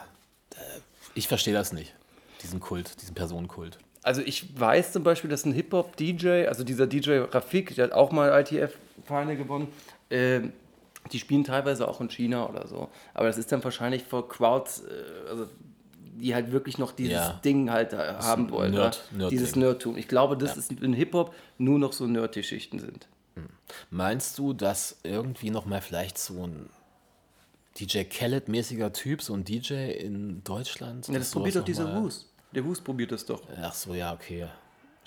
äh, ich verstehe das nicht, diesen Kult, diesen Personenkult. Also ich weiß zum Beispiel, dass ein Hip-Hop-DJ, also dieser DJ Rafik, der hat auch mal ITF-Final gewonnen, ähm, die spielen teilweise auch in China oder so. Aber das ist dann wahrscheinlich vor Crowds, äh, also die halt wirklich noch dieses Ja. Ding halt äh, haben wollen. Nerd- ja? Nerd-Ding. dieses Nerdtum. Ich glaube, dass es in Hip-Hop nur noch so Nerd-Geschichten sind. Meinst du, dass irgendwie noch mal vielleicht so ein DJ Khaled-mäßiger Typ, so ein DJ in Deutschland? Ja, das probiert doch dieser Wus. Der Wus probiert das doch. Ach so, ja, okay.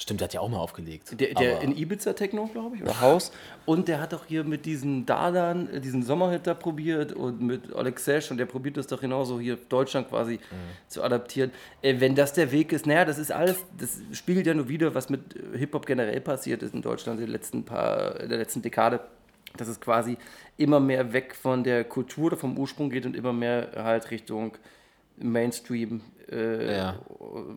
Stimmt, der hat ja auch mal aufgelegt. Der, der in Ibiza Techno, glaube ich, oder Haus. Und der hat doch hier mit diesen Dardan, äh, diesen Sommerhit da probiert und mit Oleg Sesh und der probiert das doch genauso hier Deutschland quasi zu adaptieren. Äh, wenn das der Weg ist, naja, das ist alles, das spiegelt ja nur wieder, was mit äh, Hip-Hop generell passiert ist in Deutschland in, den letzten paar, in der letzten Dekade. Dass es quasi immer mehr weg von der Kultur oder vom Ursprung geht und immer mehr halt Richtung Mainstream. Äh, Ja.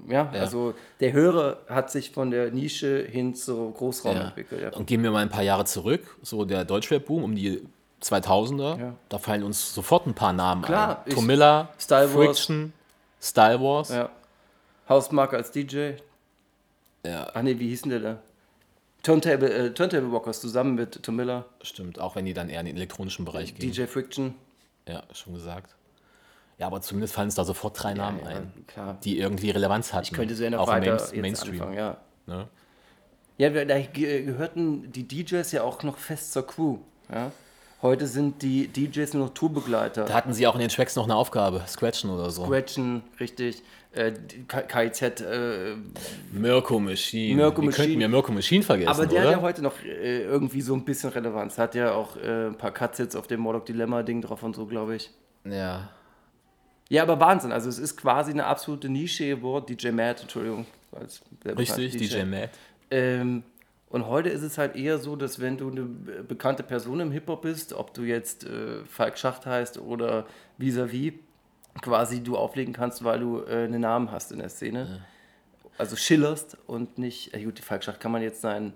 ja, also der Hörer hat sich von der Nische hin zu Großraum entwickelt. Und gehen wir mal ein paar Jahre zurück, so der Deutschrap-Boom um die 2000er, Ja. da fallen uns sofort ein paar Namen Klar, ein. Tomilla, Style Wars. Friction, Style Wars. Ja. Hausmarke als DJ. Ja, Ach nee, wie hieß denn der da? Turntable, äh, Turntable Walkers zusammen mit Tom Miller, stimmt, auch wenn die dann eher in den elektronischen Bereich gehen. DJ Friction. Ja, schon gesagt. Ja, aber zumindest fallen uns da sofort drei Namen ja, ein, klar. die irgendwie Relevanz hatten. Ich könnte so ja noch auch weiter Main Mainstream. anfangen, ja. Ne? Ja, da ge- gehörten die DJs ja auch noch fest zur Crew. Ja? Heute sind die DJs nur noch Tourbegleiter. Da hatten sie auch in den Tracks noch eine Aufgabe, Scratchen oder so. Gretchen, richtig. Äh, KIZ, äh, Mirko Machine. Mirko Wir Machine. könnten wir Mirko Machine vergessen, Aber der oder? hat ja heute noch äh, irgendwie so ein bisschen Relevanz. Hat ja auch äh, ein paar Cuts jetzt auf dem Mordok Dilemma-Ding drauf und so, glaube ich. ja. Ja, aber Wahnsinn. Also es ist quasi eine absolute Nische geworden. DJ Matt, Entschuldigung. Als Richtig, bekannte DJ Matt. Ähm, und heute ist es halt eher so, dass wenn du eine be- bekannte Person im Hip-Hop bist, ob du jetzt äh, Falk Schacht heißt oder vis-à-vis, quasi du auflegen kannst, weil du äh, einen Namen hast in der Szene. Also schillerst und nicht, äh, gut, Falk Schacht kann man jetzt sein,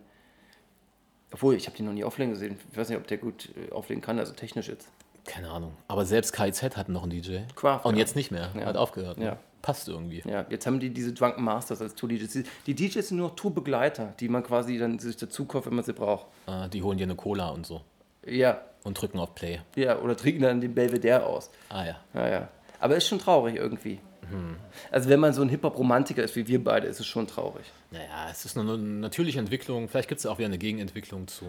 obwohl, ich habe den noch nie auflegen gesehen. Ich weiß nicht, ob der gut äh, auflegen kann, also technisch jetzt. Keine Ahnung. Aber selbst KIZ hatten noch einen DJ. Craft, Und ja. jetzt nicht mehr. Ja. Hat aufgehört. ne? Ja. passt irgendwie. Ja, jetzt haben die diese Drunken Masters als Tour-DJs. Die DJs sind nur noch Tourbegleiter, die man quasi dann sich dazu kauft, wenn man sie braucht. Äh, die holen dir eine Cola und so Ja, und drücken auf Play. ja, oder trinken dann den Belvedere aus. Ah ja. Ja, ja. Aber ist schon traurig irgendwie. Mhm. Also wenn man so ein Hip-Hop-Romantiker ist wie wir beide, ist es schon traurig. Naja, es ist nur eine natürliche Entwicklung. Vielleicht gibt es auch wieder eine Gegenentwicklung zu.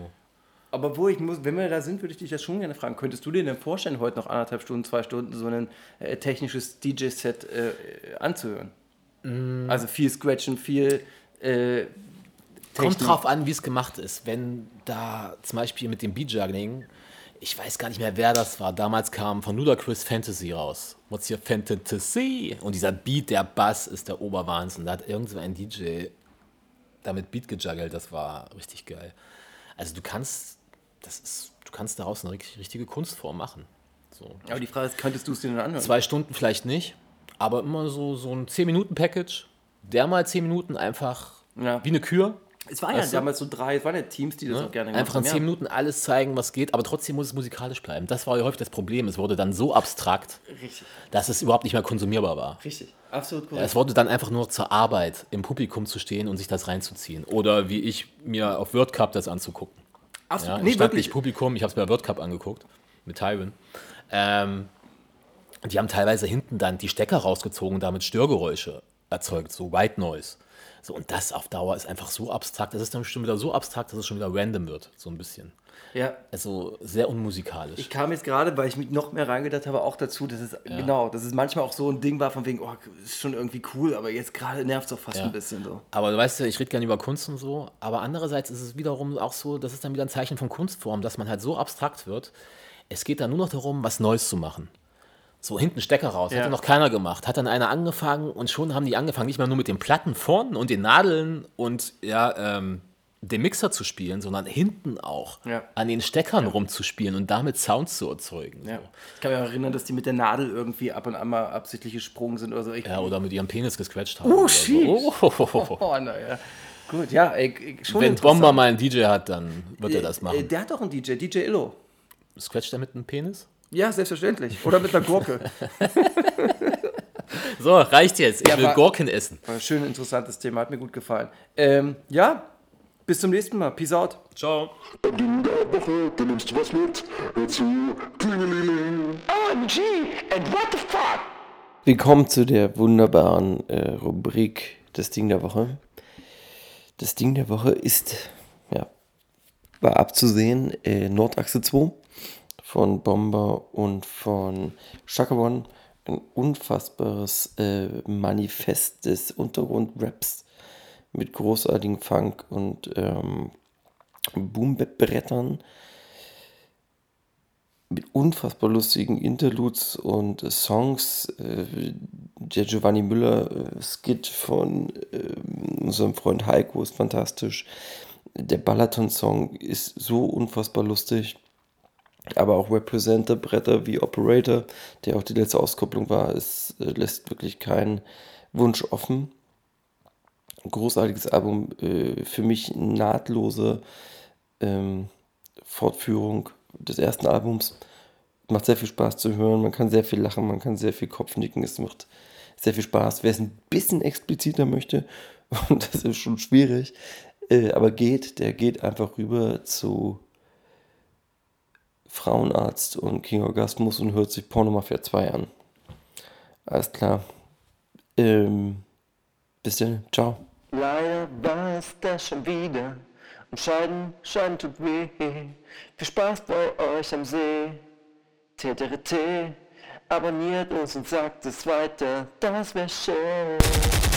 Aber wo ich muss, wenn wir da sind, würde ich dich das schon gerne fragen. Könntest du dir denn vorstellen, heute noch anderthalb Stunden, zwei Stunden so ein äh, technisches DJ-Set äh, anzuhören? Mm. Also viel Scratchen, viel äh, Kommt drauf an, wie es gemacht ist. Wenn da zum Beispiel mit dem Beat-Juggling, ich weiß gar nicht mehr, wer das war. Damals kam von Ludacris Fantasy raus. What's your Fantasy? Und dieser Beat, der Bass ist der Oberwahnsinn. Da hat irgend so ein DJ damit Beat gejuggelt. Das war richtig geil. Also du kannst, das ist, du kannst daraus eine richtig- richtige Kunstform machen. So. Aber die Frage ist, könntest du es dir denn anhören? Zwei Stunden vielleicht nicht, aber immer so, so ein 10-Minuten-Package. Der mal 10 Minuten einfach Ja. wie eine Kür. Es waren ja du? damals so drei, es waren ja Teams, die das auch gerne Einfach in gemacht 10 haben. Minuten alles zeigen, was geht, aber trotzdem muss es musikalisch bleiben. Das war ja häufig das Problem. Es wurde dann so abstrakt. Richtig, dass es überhaupt nicht mehr konsumierbar war. richtig. Absolut korrekt. Es wurde dann einfach nur zur Arbeit, im Publikum zu stehen und sich das reinzuziehen. Oder wie ich mir auf World Cup das anzugucken. Absolut. Ja, nee, wirklich. Publikum, ich habe es bei World Cup angeguckt, mit Tywin. Ähm, die haben teilweise hinten dann die Stecker rausgezogen und damit Störgeräusche erzeugt, so White Noise. So, und das auf Dauer ist einfach so abstrakt, das ist dann schon wieder so abstrakt, dass es schon wieder random wird, so ein bisschen. Ja. Also sehr unmusikalisch. Ich kam jetzt gerade, weil ich mich noch mehr reingedacht habe, auch dazu, dass es genau, dass es manchmal auch so ein Ding war von wegen, oh, ist schon irgendwie cool, aber jetzt gerade nervt es doch fast Ja. ein bisschen so. Aber du weißt ja, ich rede gerne über Kunst und so, aber andererseits ist es wiederum auch so, das ist dann wieder ein Zeichen von Kunstform, dass man halt so abstrakt wird. Es geht dann nur noch darum, was Neues zu machen. So hinten Stecker raus, Ja. hat ja noch keiner gemacht. Hat dann einer angefangen und schon haben die angefangen, nicht mehr nur mit den Platten vorn und den Nadeln und ja, ähm, dem Mixer zu spielen, sondern hinten auch Ja. an den Steckern rumzuspielen und damit Sounds zu erzeugen. Ja. Ich kann mich auch erinnern, dass die mit der Nadel irgendwie ab und an mal absichtlich gesprungen sind oder so. Ich, Ja, oder mit ihrem Penis gescratcht haben. Oh, oder shit. so. Oh, Oh, naja. Gut, ja, ey, schon Wenn. Bomber mal einen DJ hat, dann wird er das Äh, machen. Der hat doch einen DJ, DJ Illo. Scratcht er mit einem Penis? Ja, selbstverständlich. Oder mit einer Gurke. So, reicht jetzt. Ich Ja, will Gurken essen. War ein schön interessantes Thema, hat mir gut gefallen. Ähm, ja, bis zum nächsten Mal. Peace out. Ciao. Ding der Woche, da nimmst du was mit. Hör zu, Klingelingeling. OMG, and what the fuck? Willkommen zu der wunderbaren äh, Rubrik Das Ding der Woche. Das Ding der Woche ist, ja, war abzusehen, äh, Nordachse 2 von Bomber und von Shaka One. Ein unfassbares äh, Manifest des Untergrundraps mit großartigen Funk und ähm, Boom-Brettern mit unfassbar lustigen Interludes und äh, Songs. Äh, der Giovanni Müller äh, von äh, unserem Freund Heiko ist fantastisch. Der Balaton-Song ist so unfassbar lustig. Aber auch Representer-Bretter wie Operator, der auch die letzte Auskopplung war, es äh, lässt wirklich keinen Wunsch offen. Großartiges Album, äh, für mich nahtlose ähm, Fortführung des ersten Albums. Macht sehr viel Spaß zu hören, man kann sehr viel lachen, man kann sehr viel Kopfnicken, es macht sehr viel Spaß. Wer es ein bisschen expliziter möchte, und das ist schon schwierig, äh, aber geht, der geht einfach rüber zu Frauenarzt und King Orgasmus und hört sich Pornomafia 2 an. Alles klar. Ähm, bis dann. Ciao. Leider war es das schon wieder. Und Scheiden, Scheiden tut weh. Viel Spaß bei euch am See. TTRT. Abonniert uns und sagt es weiter. Das wär schön.